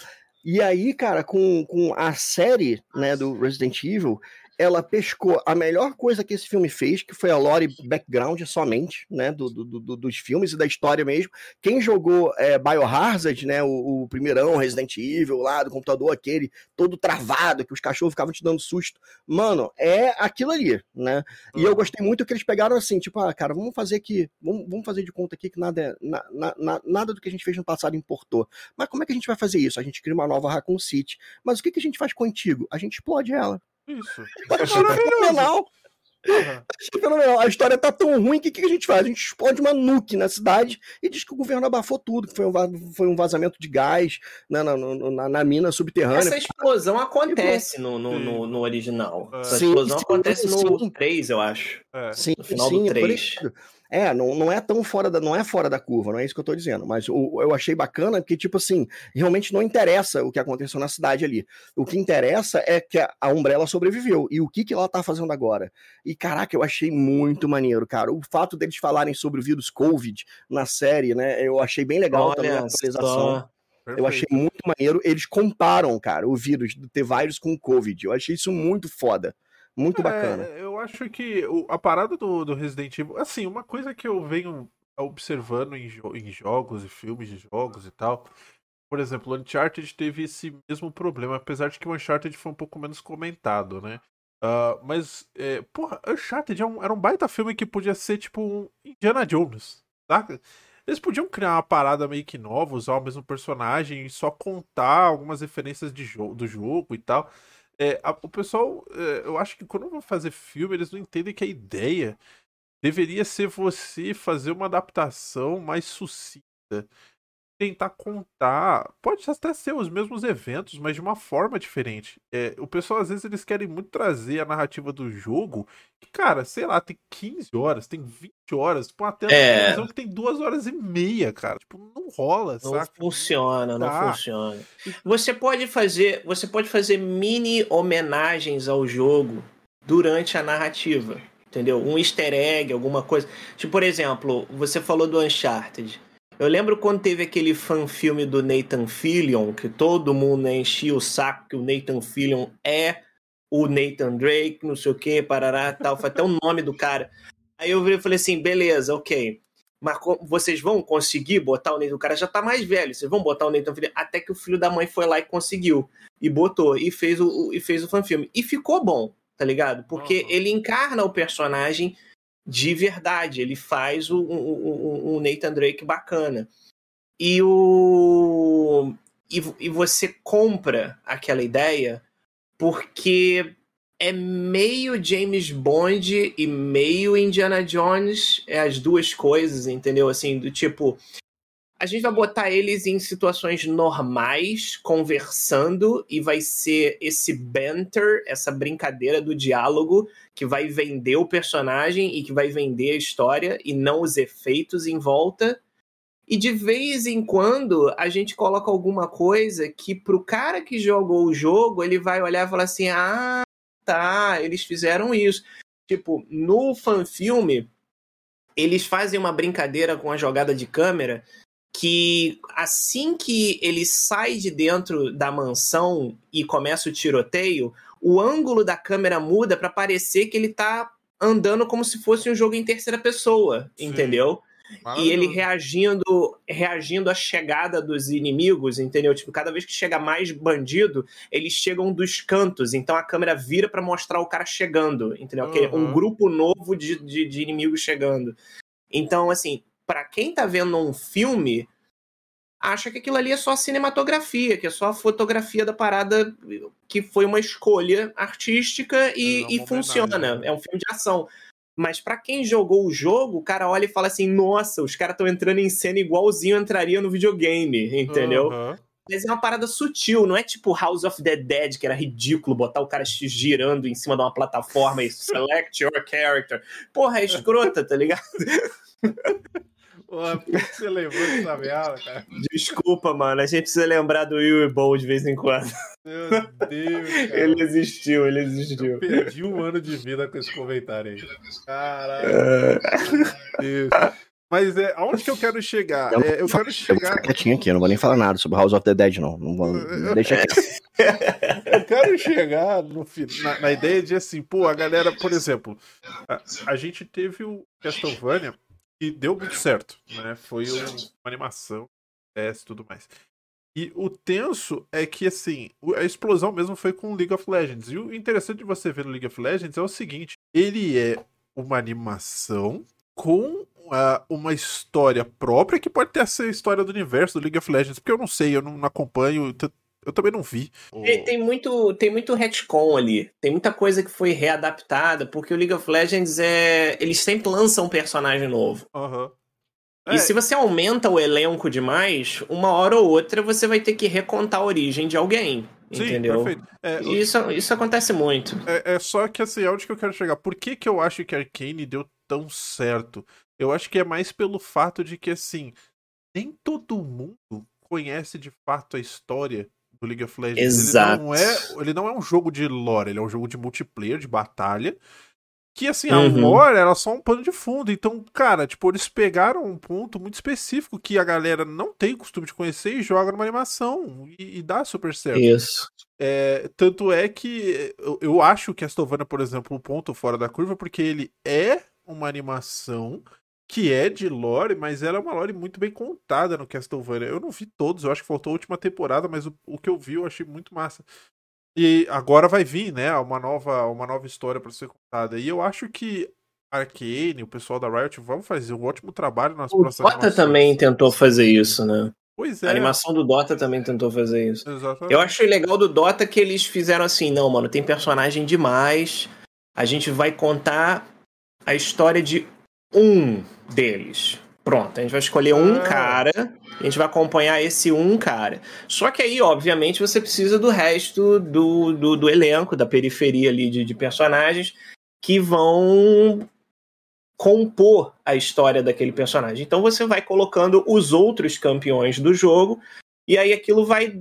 E aí, cara, com, com a série né, do Resident Evil, ela pescou a melhor coisa que esse filme fez, que foi a lore background somente, né, do, do- do- dos filmes e da história mesmo. Quem jogou é, Biohazard, né, o, o primeirão Resident Evil lá, do computador, aquele todo travado, que os cachorros ficavam te dando susto. Mano, é aquilo ali, né? E eu gostei muito que eles pegaram assim, tipo, ah, cara, vamos fazer que. Vamos, vamos fazer de conta aqui que nada, é- na- na- na- nada do que a gente fez no passado importou. Mas como é que a gente vai fazer isso? A gente cria uma nova Raccoon City. Mas o que, que a gente faz antigo? A gente explode ela. Isso. Eu achei fenomenal. Achei fenomenal. A história tá tão ruim que o que, a gente faz? A gente explode uma nuke na cidade e diz que o governo abafou tudo, que foi um, va- foi um vazamento de gás na, na, na- na- na mina subterrânea. Essa explosão acontece no, no, no, no original. É. Essa Sim, explosão sim, acontece no sim. 3, eu acho. É. Sim, no final do sim, por três. isso. É, não, não é tão fora da, não é fora da curva, não é isso que eu tô dizendo, mas o, eu achei bacana porque, tipo assim, realmente não interessa o que aconteceu na cidade ali. O que interessa é que a, a Umbrella sobreviveu e o que, que ela tá fazendo agora. E caraca, eu achei muito maneiro, cara. O fato deles falarem sobre o vírus Covid na série, né, eu achei bem legal também a Olha atualização. só. Eu achei muito maneiro. Eles comparam, cara, o vírus do T-Virus com o Covid. Eu achei isso muito foda. Muito bacana. É, eu acho que o- a parada do, do Resident Evil, assim, uma coisa que eu venho observando em, jo- em jogos e filmes de jogos e tal. Por exemplo, o Uncharted teve esse mesmo problema, apesar de que o Uncharted foi um pouco menos comentado, né? Ah, mas, é, porra, Uncharted é um- era um baita filme que podia ser tipo um Indiana Jones, saca? Eles podiam criar uma parada meio que nova, usar o mesmo personagem e só contar algumas referências de jo do jogo e tal. É, a- o pessoal, é, eu acho que quando vão fazer filme, eles não entendem que a ideia deveria ser você fazer uma adaptação mais sucinta. Tentar contar, pode até ser os mesmos eventos, mas de uma forma diferente. É, o pessoal, às vezes, eles querem muito trazer a narrativa do jogo, que, cara, sei lá, tem 15 horas, tem 20 horas, tipo, de É. televisão que tem duas horas e meia, cara. Tipo, não rola, Não saca? funciona, não Dá. funciona. Você pode fazer, você pode fazer mini homenagens ao jogo durante a narrativa, entendeu? Um easter egg, alguma coisa. Tipo, por exemplo, você falou do Uncharted. Eu lembro quando teve aquele fan-filme do Nathan Fillion, que todo mundo enchia o saco que o Nathan Fillion é o Nathan Drake, não sei o que, parará, tal, foi até o nome do cara. Aí eu virei e falei assim, beleza, ok. Mas vocês vão conseguir botar o Nathan? O cara já tá mais velho. Vocês vão botar o Nathan Fillion? Até que o filho da mãe foi lá e conseguiu. E botou. E fez o, e fez o fanfilme. E ficou bom, tá ligado? Porque Uhum. ele encarna o personagem de verdade. Ele faz o, o, o- Nathan Drake bacana. E o. E, e você compra aquela ideia porque é meio James Bond e meio Indiana Jones, é as duas coisas, entendeu? Assim, do tipo, a gente vai botar eles em situações normais, conversando, e vai ser esse banter, essa brincadeira do diálogo, que vai vender o personagem e que vai vender a história, e não os efeitos em volta. E de vez em quando a gente coloca alguma coisa que pro cara que jogou o jogo, ele vai olhar e falar assim: ah, tá, eles fizeram isso. Tipo, no fanfilme, eles fazem uma brincadeira com a jogada de câmera que assim que ele sai de dentro da mansão e começa o tiroteio, o ângulo da câmera muda para parecer que ele tá andando como se fosse um jogo em terceira pessoa, Sim. entendeu? E ele reagindo, reagindo à chegada dos inimigos, entendeu? Tipo, cada vez que chega mais bandido, eles chegam dos cantos, então a câmera vira para mostrar o cara chegando, entendeu? Uhum. Um grupo novo de, de, de inimigos chegando. Então, assim, para quem tá vendo um filme, acha que aquilo ali é só cinematografia, que é só a fotografia da parada que foi uma escolha artística e, e funciona. Né? É um filme de ação. Mas para quem jogou o jogo, o cara olha e fala assim: nossa, os caras estão entrando em cena igualzinho entraria no videogame, entendeu? Uhum. Mas é uma parada sutil, não é tipo House of the Dead, que era ridículo botar o cara girando em cima de uma plataforma e select your character. Porra, é escrota, tá ligado? Porra, por que você lembrou dessa merda, cara? Desculpa, mano. A gente precisa lembrar do Will e Bowl de vez em quando. Meu Deus, cara. Ele existiu, ele existiu. Eu perdi um ano de vida com esse comentário aí. Caralho. É. Meu Deus. Mas é, aonde que eu quero chegar? Eu, é, eu quero chegar. Eu vou ficar quietinho aqui, eu não vou nem falar nada sobre House of the Dead, não. Não vou. Deixa quieto. eu quero chegar no, na, na, ideia de assim, pô, a galera, por exemplo, a, a gente teve o Castlevania e deu muito certo, né? Foi uma animação, teste e tudo mais. E o tenso é que, assim, a explosão mesmo foi com League of Legends. E o interessante de você ver no League of Legends é o seguinte: ele é uma animação com uh, uma história própria que pode ter essa história do universo do League of Legends, porque eu não sei, eu não acompanho, eu também não vi. Tem, tem, muito, tem muito retcon ali. Tem muita coisa que foi readaptada, porque o League of Legends é. Eles sempre lançam um personagem novo. Uhum. É. E se você aumenta o elenco demais, uma hora ou outra você vai ter que recontar a origem de alguém. Sim, entendeu? Perfeito. É, isso, isso acontece muito. É, é, só que assim, onde que eu quero chegar? Por que, que eu acho que Arcane deu tão certo? Eu acho que é mais pelo fato de que, assim, nem todo mundo conhece de fato a história do League of Legends. Exato. Ele não, é, ele não é um jogo de lore, ele é um jogo de multiplayer, de batalha. Que assim, a uhum. lore era só um pano de fundo. Então, cara, tipo, eles pegaram um ponto muito específico que a galera não tem costume de conhecer e joga numa animação. E, e dá super certo. Isso. É, tanto é que eu, eu acho que Castlevania, por exemplo, um ponto fora da curva, porque ele é uma animação que é de lore, mas ela é uma lore muito bem contada no Castlevania. Eu não vi todos, eu acho que faltou a última temporada, mas o, o que eu vi eu achei muito massa. E agora vai vir, né, uma nova, uma nova história para ser contada. E eu acho que Arcane, o pessoal da Riot, vão fazer um ótimo trabalho nas o próximas Dota também tentou fazer isso, né? Pois é. A animação do Dota também tentou fazer isso. Exatamente. Eu achei legal do Dota que eles fizeram assim, não, mano, tem personagem demais. A gente vai contar a história de um deles. Pronto, a gente vai escolher um ah. cara, a gente vai acompanhar esse um cara. Só que aí, obviamente, você precisa do resto do, do, do elenco, da periferia ali de, de personagens que vão compor a história daquele personagem. Então você vai colocando os outros campeões do jogo e aí aquilo vai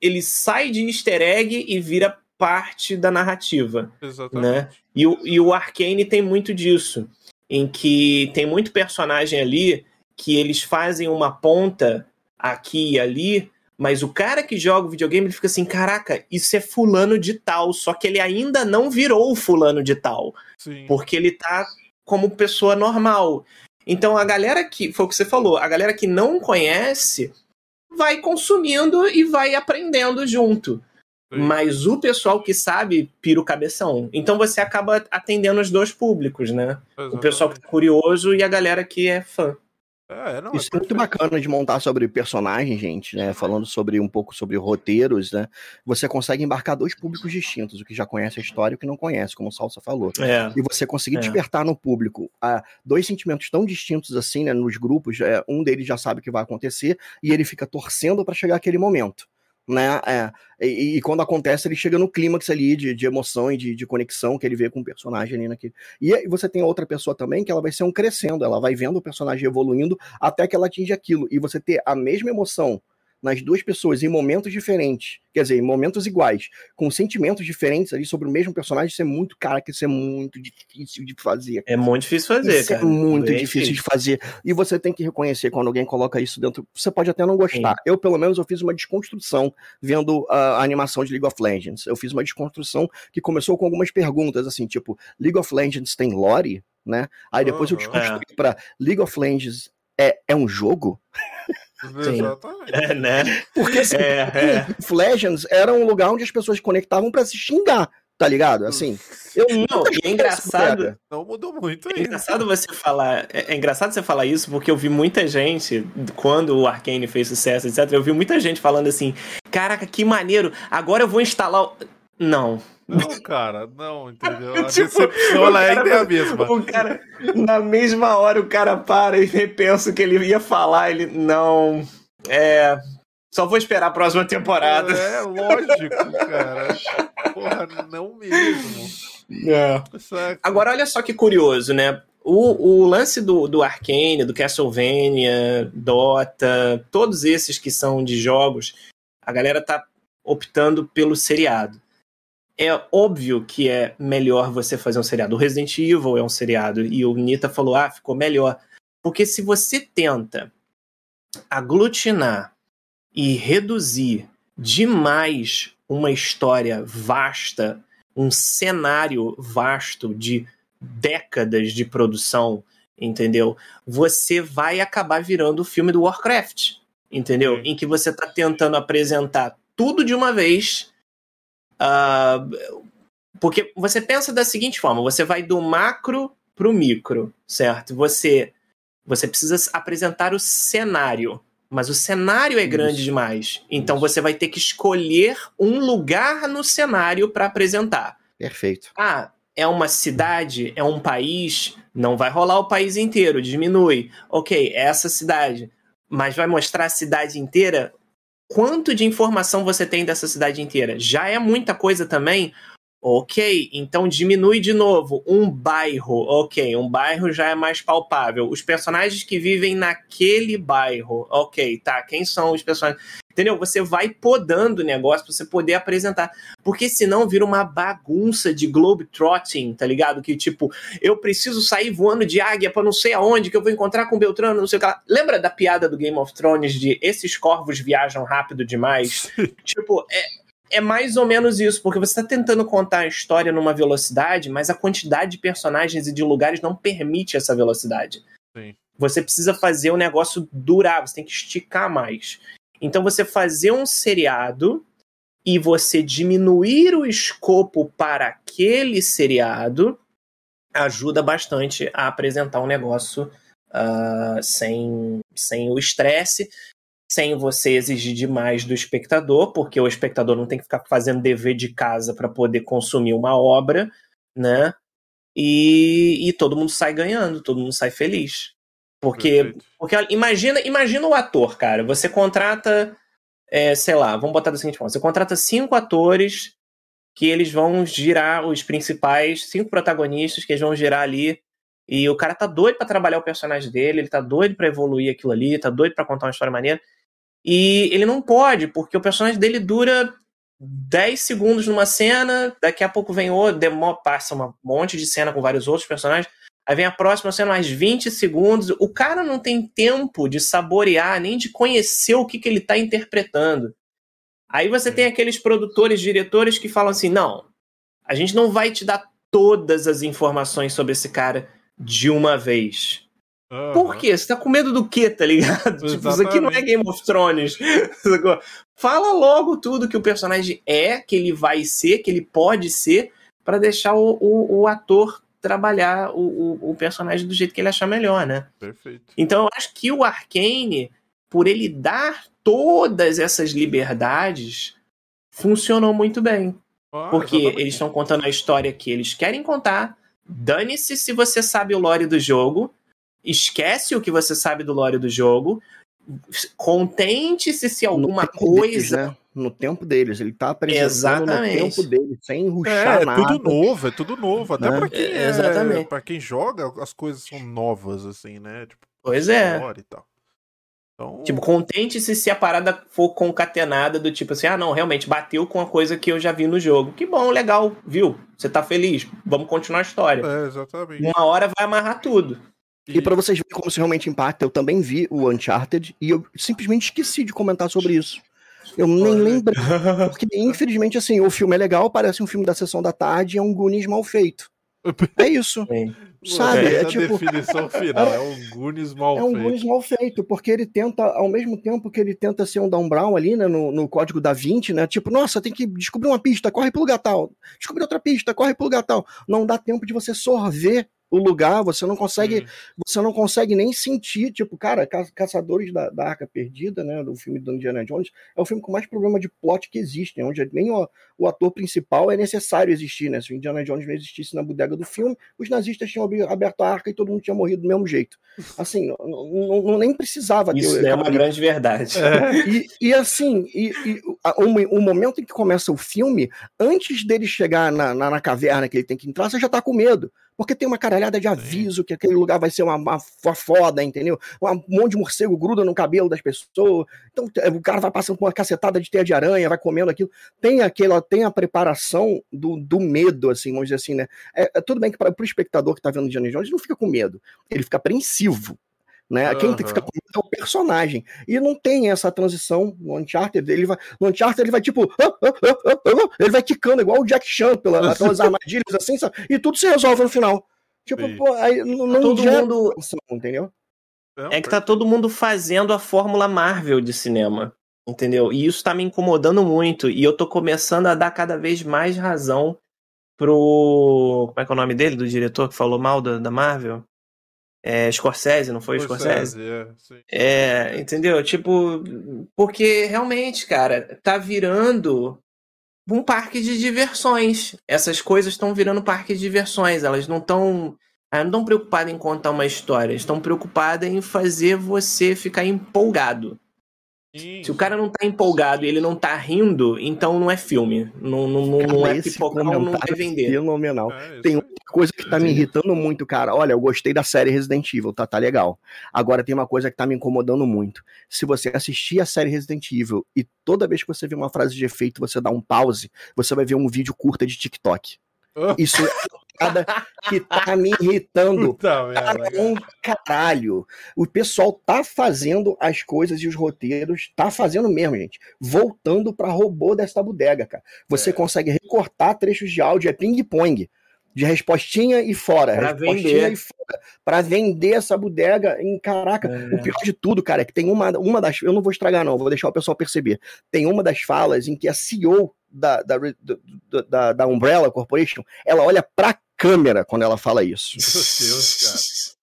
ele sai de easter egg e vira parte da narrativa, Exatamente. né? E o, e o Arcane tem muito disso em que tem muito personagem ali que eles fazem uma ponta aqui e ali, mas o cara que joga o videogame ele fica assim: caraca, isso é fulano de tal, só que ele ainda não virou fulano de tal. Sim. Porque ele tá como pessoa normal. Então a galera que, foi o que você falou, a galera que não conhece vai consumindo e vai aprendendo junto. Mas o pessoal que sabe pira o cabeção. Então você acaba atendendo os dois públicos, né? Exatamente. O pessoal que tá curioso e a galera que é fã. É, não, Isso é, é muito bacana de montar sobre personagem, gente, né? Falando sobre um pouco sobre roteiros, né? Você consegue embarcar dois públicos distintos, o que já conhece a história e o que não conhece, como o Salsa falou. É. E você conseguir é. despertar no público ah, dois sentimentos tão distintos assim, né? Nos grupos, é, um deles já sabe o que vai acontecer e ele fica torcendo para chegar aquele momento né? É, e, e, quando acontece, ele chega no clímax ali de, de emoção e de, de, conexão que ele vê com o personagem ali naquele. E você tem outra pessoa também que ela vai ser um crescendo, ela vai vendo o personagem evoluindo até que ela atinge aquilo. E você ter a mesma emoção nas duas pessoas em momentos diferentes, quer dizer, em momentos iguais, com sentimentos diferentes ali sobre o mesmo personagem, isso é muito, cara, que isso é muito difícil de fazer. É muito difícil fazer, isso é cara. É muito Bem difícil, difícil de fazer. E você tem que reconhecer quando alguém coloca isso dentro. Você pode até não gostar. Sim. Eu, pelo menos, eu fiz uma desconstrução vendo a animação de League of Legends. Eu fiz uma desconstrução que começou com algumas perguntas, assim, tipo, League of Legends tem lore? Né? Aí depois uhum. eu desconstruí é. para League of Legends é, é um jogo? Exatamente. É, né? Porque assim, é, é. Legends era um lugar onde as pessoas conectavam para se xingar, tá ligado? Assim, eu não, é engraçado. Não mudou muito É engraçado você falar, é, é, engraçado você falar isso porque eu vi muita gente quando o Arcane fez sucesso, etc. Eu vi muita gente falando assim: "Caraca, que maneiro! Agora eu vou instalar Não, não, cara, não, entendeu? A tipo, decepção ela cara, ainda é a mesma. O cara, na mesma hora, o cara para e pensa que ele ia falar, ele não. É. Só vou esperar a próxima temporada. É, lógico, cara. Porra, não mesmo. É. Agora, olha só que curioso, né? O, o lance do, do Arcane, do Castlevania, Dota, todos esses que são de jogos, a galera tá optando pelo seriado é óbvio que é melhor você fazer um seriado. O Resident Evil é um seriado e o Nita falou: ah, ficou melhor. Porque se você tenta aglutinar e reduzir demais uma história vasta, um cenário vasto de décadas de produção, entendeu? Você vai acabar virando o filme do Warcraft, entendeu? Em que você está tentando apresentar tudo de uma vez Uh, porque você pensa da seguinte forma: você vai do macro para o micro, certo? Você, você precisa apresentar o cenário, mas o cenário é grande Isso. demais. Então Isso. você vai ter que escolher um lugar no cenário para apresentar. Perfeito. Ah, é uma cidade, é um país, não vai rolar o país inteiro, diminui. Ok, é essa cidade. Mas vai mostrar a cidade inteira? Quanto de informação você tem dessa cidade inteira. Já é muita coisa também. Ok, então diminui de novo. Um bairro, ok, um bairro já é mais palpável. Os personagens que vivem naquele bairro, ok, tá. Quem são os personagens? Entendeu? Você vai podando o negócio pra você poder apresentar. Porque senão vira uma bagunça de globetrotting, tá ligado? Que tipo, eu preciso sair voando de águia pra não sei aonde, que eu vou encontrar com o Beltrano, não sei o que lá. Lembra da piada do Game of Thrones de esses corvos viajam rápido demais? tipo, é, é mais ou menos isso, porque você está tentando contar a história numa velocidade, mas a quantidade de personagens e de lugares não permite essa velocidade. Sim. Você precisa fazer o negócio durar, você tem que esticar mais. Então você fazer um seriado e você diminuir o escopo para aquele seriado ajuda bastante a apresentar um negócio uh, sem, sem o estresse, sem você exigir demais do espectador, porque o espectador não tem que ficar fazendo dever de casa para poder consumir uma obra, né? E, e todo mundo sai ganhando, todo mundo sai feliz. Porque, porque imagina, imagina o ator, cara. Você contrata, é, sei lá, vamos botar da seguinte forma: você contrata cinco atores que eles vão girar os principais, cinco protagonistas que eles vão girar ali. E o cara tá doido para trabalhar o personagem dele, ele tá doido para evoluir aquilo ali, tá doido para contar uma história maneira. E ele não pode, porque o personagem dele dura 10 segundos numa cena, daqui a pouco vem outro, demora, passa um monte de cena com vários outros personagens. Aí vem a próxima sendo mais 20 segundos. O cara não tem tempo de saborear, nem de conhecer o que, que ele está interpretando. Aí você tem aqueles produtores, diretores que falam assim: não, a gente não vai te dar todas as informações sobre esse cara de uma vez. Uhum. Por quê? Você tá com medo do quê, tá ligado? Tipo, isso aqui não é Game of Thrones. Fala logo tudo que o personagem é, que ele vai ser, que ele pode ser, para deixar o, o, o ator trabalhar o, o, o, personagem do jeito que ele achar melhor, né? Perfeito. Então eu acho que o Arkane, por ele dar todas essas liberdades, funcionou muito bem. Ah, porque exatamente. eles estão contando a história que eles querem contar. Dane-se se você sabe o lore do jogo. Esquece o que você sabe do lore do jogo. Contente-se se alguma coisa. Deles, né? No tempo deles, ele tá apresentando Exatamente. no tempo deles, sem ruxar é, nada. É tudo novo, é tudo novo. Até né? pra quem é, Exatamente. Pra quem joga, as coisas são novas, assim, né? Tipo, pois é. E tal. Então... Tipo, contente-se se a parada for concatenada do tipo assim, ah, não, realmente bateu com a coisa que eu já vi no jogo. Que bom, legal, viu? Você tá feliz? Vamos continuar a história. É, exatamente. Uma hora vai amarrar tudo. E, e para vocês verem como isso realmente impacta, eu também vi o Uncharted e eu simplesmente esqueci de comentar sobre isso. Eu nem lembro. Porque, infelizmente, assim, o filme é legal, parece um filme da sessão da tarde é um Goonies mal feito. É isso. Sim. Sabe? É, é tipo. definição final. É um Goonies mal feito. É um feito. Goonies mal feito, porque ele tenta, ao mesmo tempo que ele tenta ser um Dan Brown ali, né, no, no código da 20, né? Tipo, nossa, tem que descobrir uma pista, corre pro lugar tal. Descobrir outra pista, corre pro lugar tal. Não dá tempo de você sorver o lugar, você não consegue, hum. você não consegue nem sentir, tipo, cara, Ca Caçadores da, da, Arca Perdida, né, do filme do Indiana Jones, é o filme com mais problema de plot que existe, né, onde nem o, o ator principal é necessário existir, né, se o Indiana Jones não existisse na bodega do filme, os nazistas tinham aberto a arca e todo mundo tinha morrido do mesmo jeito. Assim, não, não, não nem precisava Isso ter, é uma grande verdade. É. E, e, assim, e, e o, o, momento em que começa o filme, antes dele chegar na, na, na caverna que ele tem que entrar, você já tá com medo porque tem uma caralhada de aviso que aquele lugar vai ser uma, uma, uma foda, entendeu? Um monte de morcego gruda no cabelo das pessoas. Então o cara vai passando por uma cacetada de teia de aranha, vai comendo aquilo. Tem aquela, tem a preparação do, do medo, assim, vamos dizer assim, né? É, é tudo bem que para o espectador que tá vendo Indiana Jones, ele não fica com medo, ele fica apreensivo. Né? Uhum. Quem tem que ficar com medo é o personagem. E não tem essa transição no Uncharted. Ele vai, no Uncharted ele vai tipo. Ah, ah, ah, ele vai quicando igual o Jack Chan pela, pelas armadilhas assim, sabe? E tudo se resolve no final. Tipo, pô, aí não, não todo mundo entendeu? É que tá todo mundo fazendo a fórmula Marvel de cinema, entendeu? E isso tá me incomodando muito e eu tô começando a dar cada vez mais razão pro como é que é o nome dele, do diretor que falou mal da, da Marvel? É, Scorsese, não foi Scorsese? Scorsese? É, é, entendeu? Tipo, porque realmente, cara, tá virando um parque de diversões. Essas coisas estão virando parque de diversões. Elas não estão. Elas não estão preocupadas em contar uma história, estão preocupadas em fazer você ficar empolgado. Sim. Se o cara não tá empolgado e ele não tá rindo, então não é filme. Não, não, cara, não é pipocão, não vai vender. Fenomenal. É, tem outra coisa que tá me irritando muito, cara. Olha, eu gostei da série Resident Evil, tá, tá legal. Agora tem uma coisa que tá me incomodando muito. Se você assistir a série Resident Evil e toda vez que você vê uma frase de efeito, você dá um pause, você vai ver um vídeo curta de TikTok. Isso é que tá me irritando para um caralho. O pessoal tá fazendo as coisas e os roteiros, tá fazendo mesmo, gente. Voltando para robô desta bodega, cara. Você é. consegue recortar trechos de áudio, é ping-pong. De respostinha e fora. Pra respostinha vender. e fora. Pra vender essa bodega em caraca. É. O pior de tudo, cara, é que tem uma, uma das. Eu não vou estragar, não, vou deixar o pessoal perceber. Tem uma das falas em que a CEO da, da, da, da Umbrella Corporation, ela olha pra câmera quando ela fala isso. Meu Deus, cara.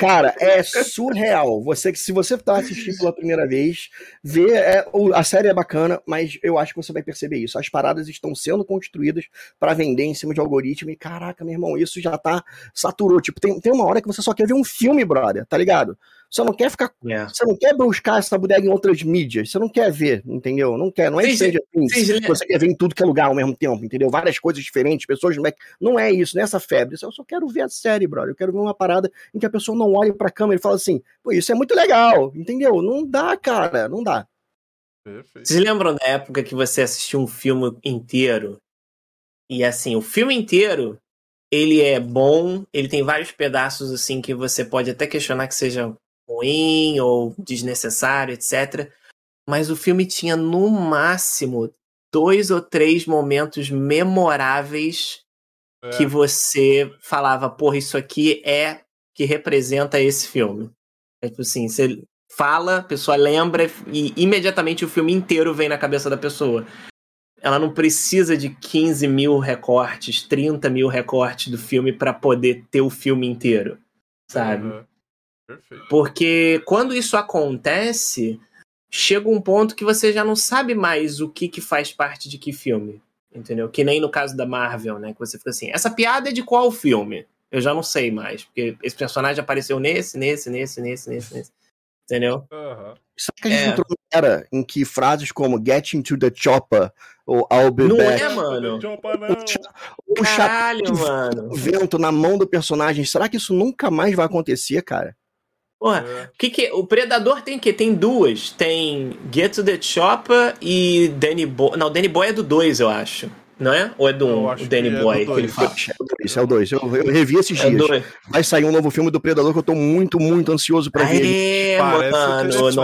Cara, é surreal. Você que se você tá assistindo pela primeira vez, vê é, a série é bacana, mas eu acho que você vai perceber isso. As paradas estão sendo construídas para vender em cima de algoritmo e caraca, meu irmão, isso já tá saturou. Tipo, tem, tem uma hora que você só quer ver um filme, brother, tá ligado? Você não quer ficar. É. Você não quer buscar essa bodega em outras mídias. Você não quer ver, entendeu? Não quer. Não é Stranger Things. Você quer ver em tudo que é lugar ao mesmo tempo, entendeu? Várias coisas diferentes, pessoas. Não é, não é isso, nessa é febre. Eu só quero ver a série, brother. Eu quero ver uma parada em que a pessoa não olhe pra câmera e fala assim: pô, isso é muito legal, entendeu? Não dá, cara, não dá. Perfeito. Vocês lembram da época que você assistiu um filme inteiro? E assim, o filme inteiro ele é bom, ele tem vários pedaços assim que você pode até questionar que seja ruim ou desnecessário, etc. Mas o filme tinha no máximo dois ou três momentos memoráveis é. que você falava, porra, isso aqui é que representa esse filme. É tipo assim, você fala, a pessoa lembra e imediatamente o filme inteiro vem na cabeça da pessoa. ela não precisa de 15 mil recortes, 30 mil recortes do filme para poder ter o filme inteiro, sabe? Uhum. Perfeito. Porque quando isso acontece, chega um ponto que você já não sabe mais o que, que faz parte de que filme. Entendeu? Que nem no caso da Marvel, né? Que você fica assim, essa piada é de qual filme? Eu já não sei mais, porque esse personagem apareceu nesse, nesse, nesse, nesse, nesse, nesse. Entendeu? Uhum. Será que a gente É. entrou numa era em que frases como Getting to the Chopper ou I'll be Não back é, mano. Não. ou chapéu Caralho, mano. vento na mão do personagem, será que isso nunca mais vai acontecer, cara? Porra, É. o que que. O Predador tem o quê? Tem duas. Tem Get to the Chopper e Danny Boy. Não, Danny Boy é do 2, eu acho. Não é? Ou é do Eu 1? acho o Danny é do Boy que ele fala. É o 2, é o 2. Eu, eu revi esses É dias. dois. Vai sair um novo filme do Predador que eu tô muito, muito ansioso pra ver. É, mano. Nossa.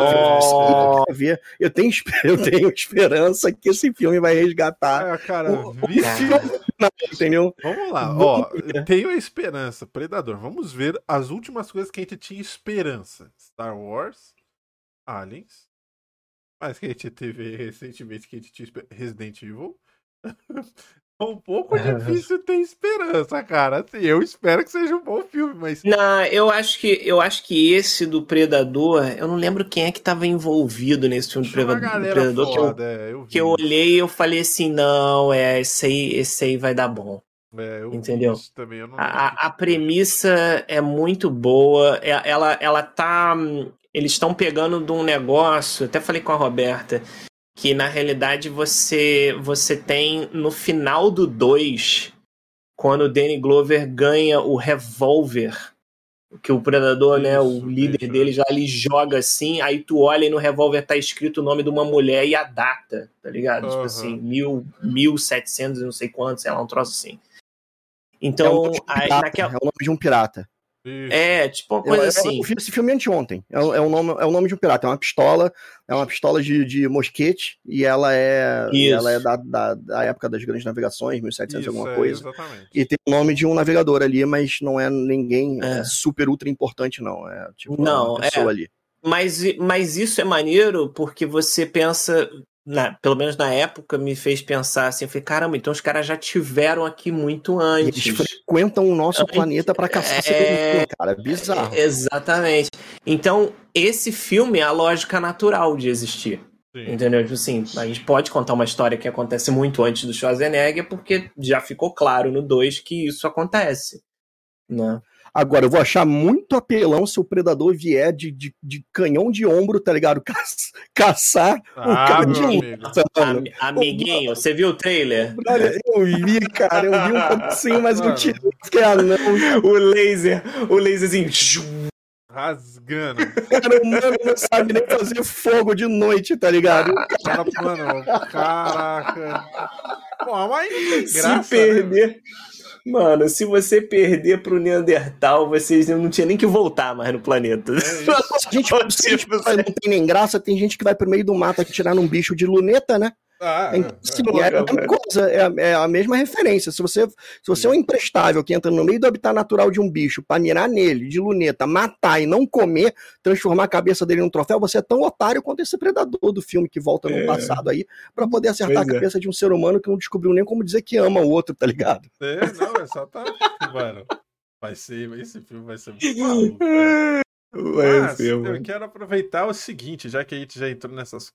Eu quero ver. Eu tenho, eu tenho esperança que esse filme vai resgatar Ah, cara, o, o vi- filme, não, entendeu? Vamos lá, ó. Tenho a esperança, Predador. Vamos ver as últimas coisas que a gente tinha esperança: Star Wars, Aliens, mas que a gente teve recentemente que a gente tinha Resident Evil. É um pouco difícil ter esperança, cara. Assim, eu espero que seja um bom filme, mas. Não, eu acho que eu acho que esse do Predador, eu não lembro quem é que tava envolvido nesse filme do Tinha Predador, do Predador que eu, foda, é, eu que eu olhei e eu falei assim, não, é esse aí, esse aí vai dar bom. É, entendeu? também, A, a- premissa é muito boa. É- Ela, ela tá. Eles estão pegando de um negócio. Até falei com a Roberta. Que na realidade você, você tem no final do 2, quando o Danny Glover ganha o revólver. Que o predador, né? O Isso, líder isso, dele já ali joga assim. Aí tu olha e no revólver tá escrito o nome de uma mulher e a data, tá ligado? Tipo Aham. assim, mil, 1700 e não sei quantos, sei lá, um troço assim. É Então, de um aí, pirata, naquela. é o nome de um pirata. Isso. É, tipo uma coisa eu- assim. eu vi esse filme anteontem. É, o- é o nome, é o nome de um pirata. É uma pistola, é uma pistola de, de mosquete e ela é, e Isso. ela é da, da, da época das grandes navegações, 1700 Isso, alguma é, coisa. Exatamente. E tem o nome de um navegador ali, mas não é ninguém É. é, super ultra importante, não. É tipo Não, uma pessoa é. ali. Mas, mas isso é maneiro porque você pensa. Na- pelo menos na época me fez pensar assim, eu falei, caramba, então os caras já tiveram aqui muito E antes. eles frequentam o nosso Antes- planeta pra caçar é- cara. É bizarro. É, Exatamente. Então, esse filme é a lógica natural de existir. Sim. Entendeu? Tipo assim, a gente pode contar uma história que acontece muito antes do Schwarzenegger, porque já ficou claro no 2 que isso acontece. Né? Agora, eu vou achar muito apelão se o predador vier de, de, de canhão de ombro, tá ligado? Caça- caçar o Ah, cara meu de amigo. Ami- amiguinho, você viu o trailer? Olha, eu vi, cara, eu vi um pouquinho, mas Mano. tirei. Ah, não, O laser, o laser assim. Rasgando. cara, o mano não sabe nem fazer fogo de noite, tá ligado? Cara, mano, caraca. Pô, mas não tem Se graça, né? Mano, se você perder pro Neandertal, vocês não tinha nem que voltar mais no planeta. É Se a gente, gente não tem nem graça, tem gente que vai pro meio do mato atirar num bicho de luneta, né? Ah, É, sim, é a mesma coisa, é, a- é a mesma referência. Se você, se você é um imprestável que entra no meio do habitat natural de um bicho pra mirar nele, de luneta, matar e não comer, transformar a cabeça dele num troféu, você é tão otário quanto esse predador do filme que volta no É. passado aí, pra poder acertar Pois a é. cabeça de um ser humano que não descobriu nem como dizer que ama o outro, tá ligado? É, não, é só tá. Mano, vai ser. Esse filme vai ser muito maluco. Mas eu quero aproveitar o seguinte, já que a gente já entrou nessas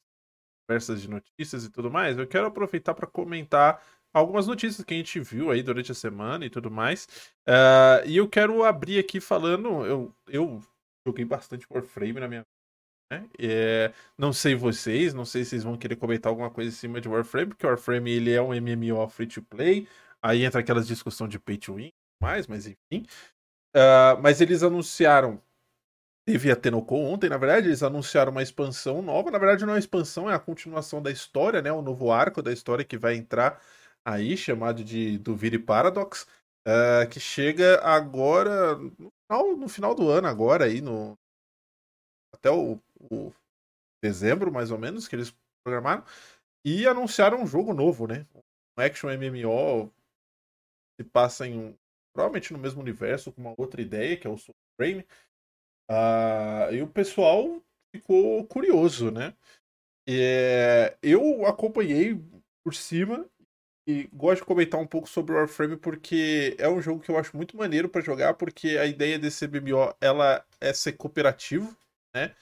conversas de notícias e tudo mais, eu quero aproveitar para comentar algumas notícias que a gente viu aí durante a semana e tudo mais. Ah, e eu quero abrir aqui falando, eu, eu joguei bastante Warframe na minha vida, né? É, não sei vocês, não sei se vocês vão querer comentar alguma coisa em cima de Warframe, porque Warframe ele é um MMO free to play, aí entra aquelas discussão de pay to win, mais, mas enfim. Ah, mas eles anunciaram Teve a Tenocon ontem, na verdade, eles anunciaram uma expansão nova. Na verdade, não é uma expansão, é a continuação da história, né? O novo arco da história que vai entrar aí, chamado de do Vire Paradox, eh, que chega agora, no final, no final do ano, agora aí, no até o, o dezembro, mais ou menos, que eles programaram. E anunciaram um jogo novo, né? Um action MMO se passa em um. Provavelmente no mesmo universo, com uma outra ideia, que é o Soul Frame. Ah, e o pessoal ficou curioso, né? É, eu acompanhei por cima e gosto de comentar um pouco sobre o Warframe porque é um jogo que eu acho muito maneiro para jogar, porque a ideia desse MMO ela é ser cooperativo, né?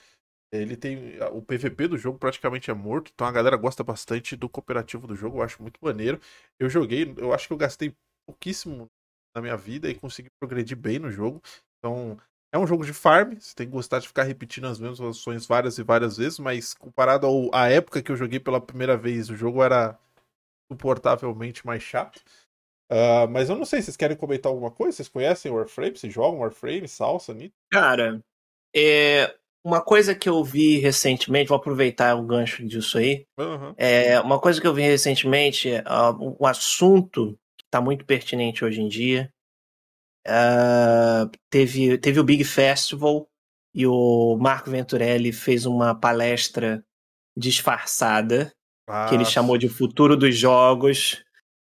Ele tem. O PVP do jogo praticamente é morto, então a galera gosta bastante do cooperativo do jogo, eu acho muito maneiro. Eu joguei, eu acho que eu gastei pouquíssimo na minha vida e consegui progredir bem no jogo. Então, é um jogo de farm, você tem que gostar de ficar repetindo as mesmas ações várias e várias vezes, mas comparado ao, à época que eu joguei pela primeira vez, o jogo era suportavelmente mais chato. Uh, mas eu não sei, vocês querem comentar alguma coisa? Vocês conhecem Warframe? Vocês jogam Warframe, Salsa, Nito? Cara, é, uma coisa que eu vi recentemente, vou aproveitar o gancho disso aí. Uhum. É, uma coisa que eu vi recentemente, uh, um assunto que está muito pertinente hoje em dia. Uh, teve, teve o Big Festival e o Marco Venturelli fez uma palestra disfarçada que ele chamou de Futuro dos Jogos.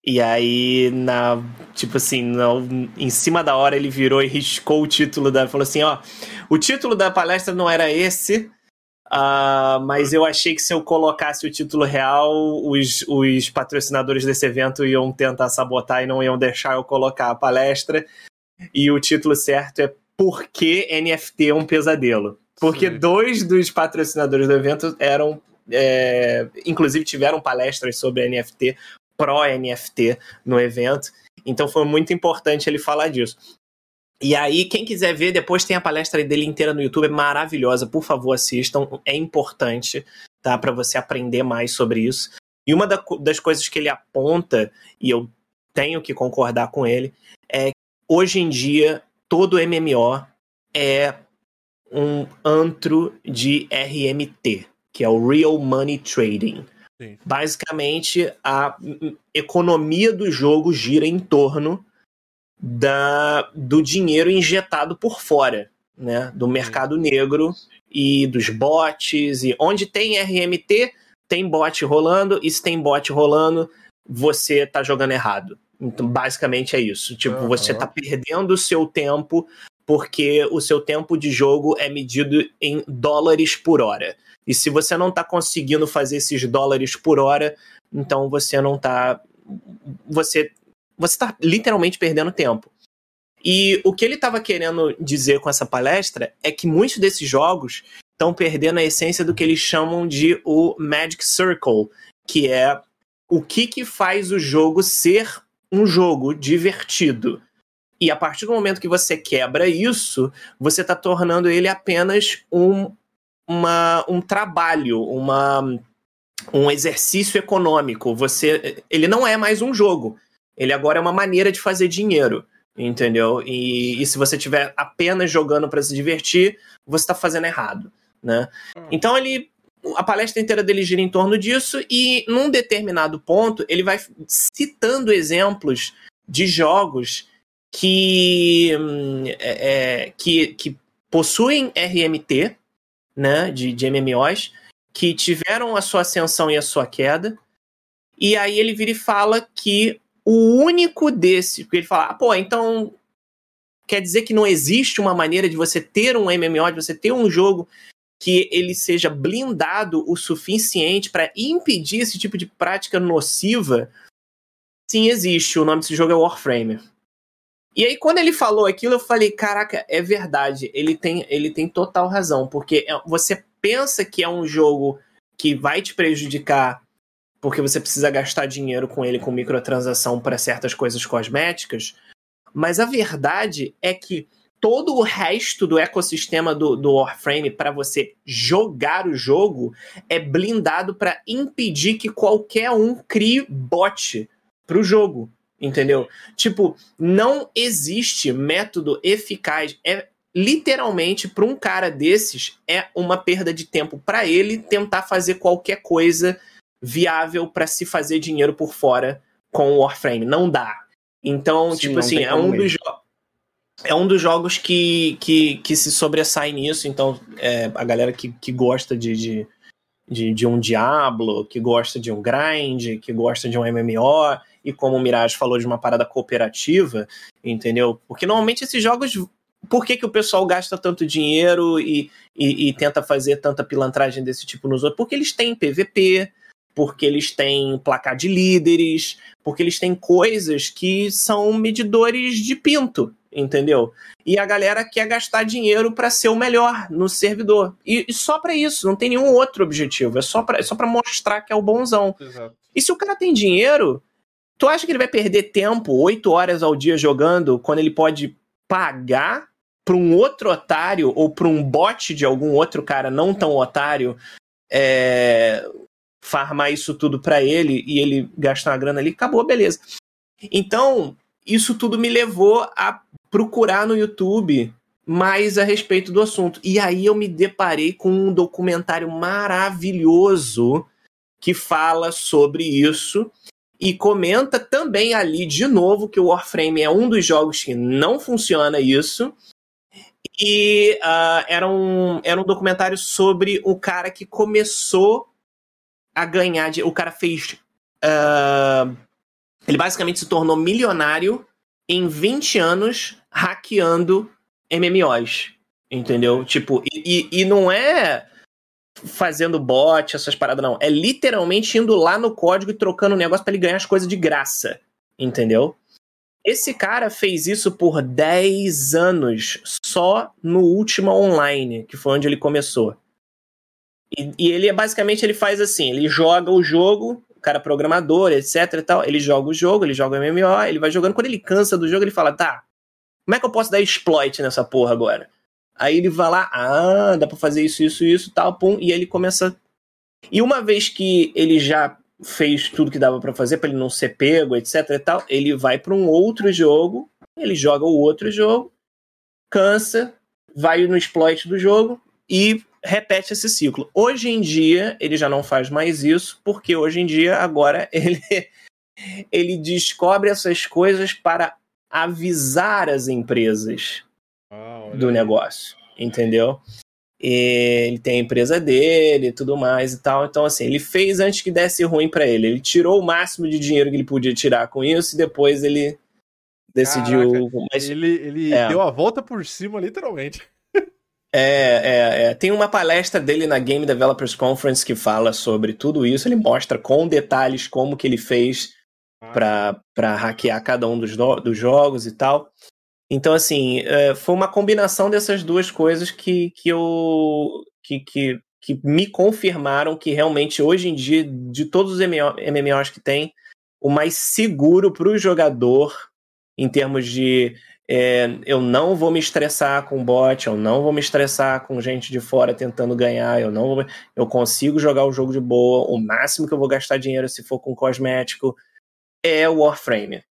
E aí, na, tipo assim, na, em cima da hora ele virou e riscou o título da. Falou assim: ó, o título da palestra não era esse, uh, mas eu achei que se eu colocasse o título real, os, os patrocinadores desse evento iam tentar sabotar e não iam deixar eu colocar a palestra. E o título certo é Por que NFT é um pesadelo? Porque Sim. dois dos patrocinadores do evento eram é, inclusive tiveram palestras sobre NFT pró-NFT no evento. Então foi muito importante ele falar disso. E aí, quem quiser ver, depois tem a palestra dele inteira no YouTube, é maravilhosa. Por favor, assistam. É importante, tá? Para você aprender mais sobre isso. E uma das coisas que ele aponta, e eu tenho que concordar com ele, é que hoje em dia todo MMO é um antro de RMT, que é o Real Money Trading. Sim. Basicamente, a economia do jogo gira em torno da, do dinheiro injetado por fora, né? Do mercado negro e dos bots. E onde tem RMT, tem bot rolando, e se tem bot rolando, você tá jogando errado. Então, basicamente é isso. Tipo, uhum. você tá perdendo o seu tempo porque o seu tempo de jogo é medido em dólares por hora. E se você não está conseguindo fazer esses dólares por hora, então você não está. Você você está literalmente perdendo tempo. E o que ele estava querendo dizer com essa palestra é que muitos desses jogos estão perdendo a essência do que eles chamam de o Magic Circle, que é o que, que faz o jogo ser um jogo divertido. E a partir do momento que você quebra isso, você está tornando ele apenas um uma, um trabalho, uma, um exercício econômico. Você, ele não é mais um jogo. Ele agora é uma maneira de fazer dinheiro, entendeu? E, e se você estiver apenas jogando para se divertir, você está fazendo errado, né? Hum. Então ele a palestra inteira dele gira em torno disso e num determinado ponto ele vai citando exemplos de jogos que, hum, é, é, que, que possuem RMT, né, de, de MMOs, que tiveram a sua ascensão e a sua queda. E aí ele vira e fala que o único desse, porque ele fala, ah, pô, então quer dizer que não existe uma maneira de você ter um MMO, de você ter um jogo que ele seja blindado o suficiente para impedir esse tipo de prática nociva? Sim, existe. O nome desse jogo é Warframe. E aí, quando ele falou aquilo, eu falei: caraca, é verdade. Ele tem, ele tem total razão. Porque é, você pensa que é um jogo que vai te prejudicar porque você precisa gastar dinheiro com ele com microtransação para certas coisas cosméticas. Mas a verdade é que todo o resto do ecossistema do, do Warframe para você jogar o jogo é blindado para impedir que qualquer um crie bot para o jogo entendeu? Tipo, não existe método eficaz. É literalmente para um cara desses é uma perda de tempo para ele tentar fazer qualquer coisa viável para se fazer dinheiro por fora com o Warframe. Não dá. Então, Sim, tipo assim, é um dos é um dos jogos que, que, que se sobressai nisso. Então, é, a galera que, que gosta de, de, de, de um Diablo, que gosta de um grind, que gosta de um MMO, e como o Mirage falou de uma parada cooperativa, entendeu? Porque normalmente esses jogos. Por que, que o pessoal gasta tanto dinheiro e, e, e tenta fazer tanta pilantragem desse tipo nos outros? Porque eles têm PVP, porque eles têm placar de líderes, porque eles têm coisas que são medidores de pinto, entendeu? E a galera quer gastar dinheiro para ser o melhor no servidor. E, e só para isso, não tem nenhum outro objetivo. É só para é só pra mostrar que é o bonzão. Exato. E se o cara tem dinheiro, tu acha que ele vai perder tempo, oito horas ao dia jogando, quando ele pode pagar pra um outro otário ou pra um bot de algum outro cara não tão otário é, farmar isso tudo para ele e ele gastar uma grana ali? Acabou, beleza. Então, isso tudo me levou a procurar no YouTube mais a respeito do assunto. E aí eu me deparei com um documentário maravilhoso que fala sobre isso e comenta também ali de novo que o Warframe é um dos jogos que não funciona isso. E uh, era, um, era um documentário sobre o cara que começou a ganhar. De, o cara fez. Uh, ele basicamente se tornou milionário em 20 anos hackeando MMOs. Entendeu? Tipo, e, e não é fazendo bot, essas paradas, não. É literalmente indo lá no código e trocando o negócio para ele ganhar as coisas de graça. Entendeu? Esse cara fez isso por 10 anos, só no Ultima Online, que foi onde ele começou. E, e ele é basicamente ele faz assim: ele joga o jogo, cara programador, etc e tal. Ele joga o jogo, ele joga o MMO, ele vai jogando. Quando ele cansa do jogo, ele fala: tá, como é que eu posso dar exploit nessa porra agora? Aí ele vai lá, ah, dá pra fazer isso, isso, isso, tal, pum, e ele começa. E uma vez que ele já fez tudo que dava para fazer para ele não ser pego, etc e tal, ele vai para um outro jogo, ele joga o outro jogo, cansa, vai no exploit do jogo e repete esse ciclo. Hoje em dia ele já não faz mais isso, porque hoje em dia agora ele ele descobre essas coisas para avisar as empresas ah, do negócio, entendeu? ele tem a empresa dele e tudo mais e tal. Então, assim, ele fez antes que desse ruim para ele. Ele tirou o máximo de dinheiro que ele podia tirar com isso e depois ele decidiu. Caraca, mas, ele ele é. deu a volta por cima, literalmente. É, é, é, Tem uma palestra dele na Game Developers Conference que fala sobre tudo isso. Ele mostra com detalhes como que ele fez ah. para hackear cada um dos, dos jogos e tal. Então, assim, é, foi uma combinação dessas duas coisas que, que eu. Que, que, que me confirmaram que realmente hoje em dia, de todos os MMOs que tem, o mais seguro para o jogador, em termos de é, eu não vou me estressar com bot, eu não vou me estressar com gente de fora tentando ganhar, eu não vou, eu consigo jogar o jogo de boa, o máximo que eu vou gastar dinheiro se for com cosmético é o Warframe.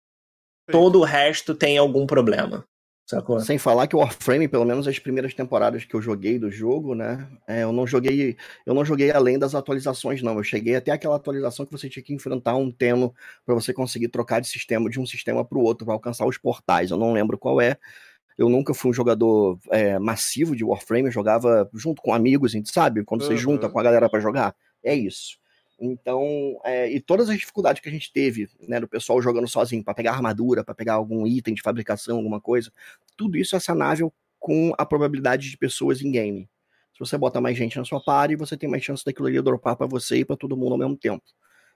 Todo o resto tem algum problema. Sacou? Sem falar que o Warframe, pelo menos as primeiras temporadas que eu joguei do jogo, né? É, eu não joguei. Eu não joguei além das atualizações, não. Eu cheguei até aquela atualização que você tinha que enfrentar um Teno para você conseguir trocar de sistema de um sistema para o outro, para alcançar os portais. Eu não lembro qual é. Eu nunca fui um jogador é, massivo de Warframe, eu jogava junto com amigos, a gente sabe? Quando você junta com a galera para jogar. É isso. Então, é, e todas as dificuldades que a gente teve, né, do pessoal jogando sozinho, para pegar armadura, para pegar algum item de fabricação, alguma coisa, tudo isso é sanável com a probabilidade de pessoas em game. Se você bota mais gente na sua party, você tem mais chance daquilo ali dropar para você e para todo mundo ao mesmo tempo.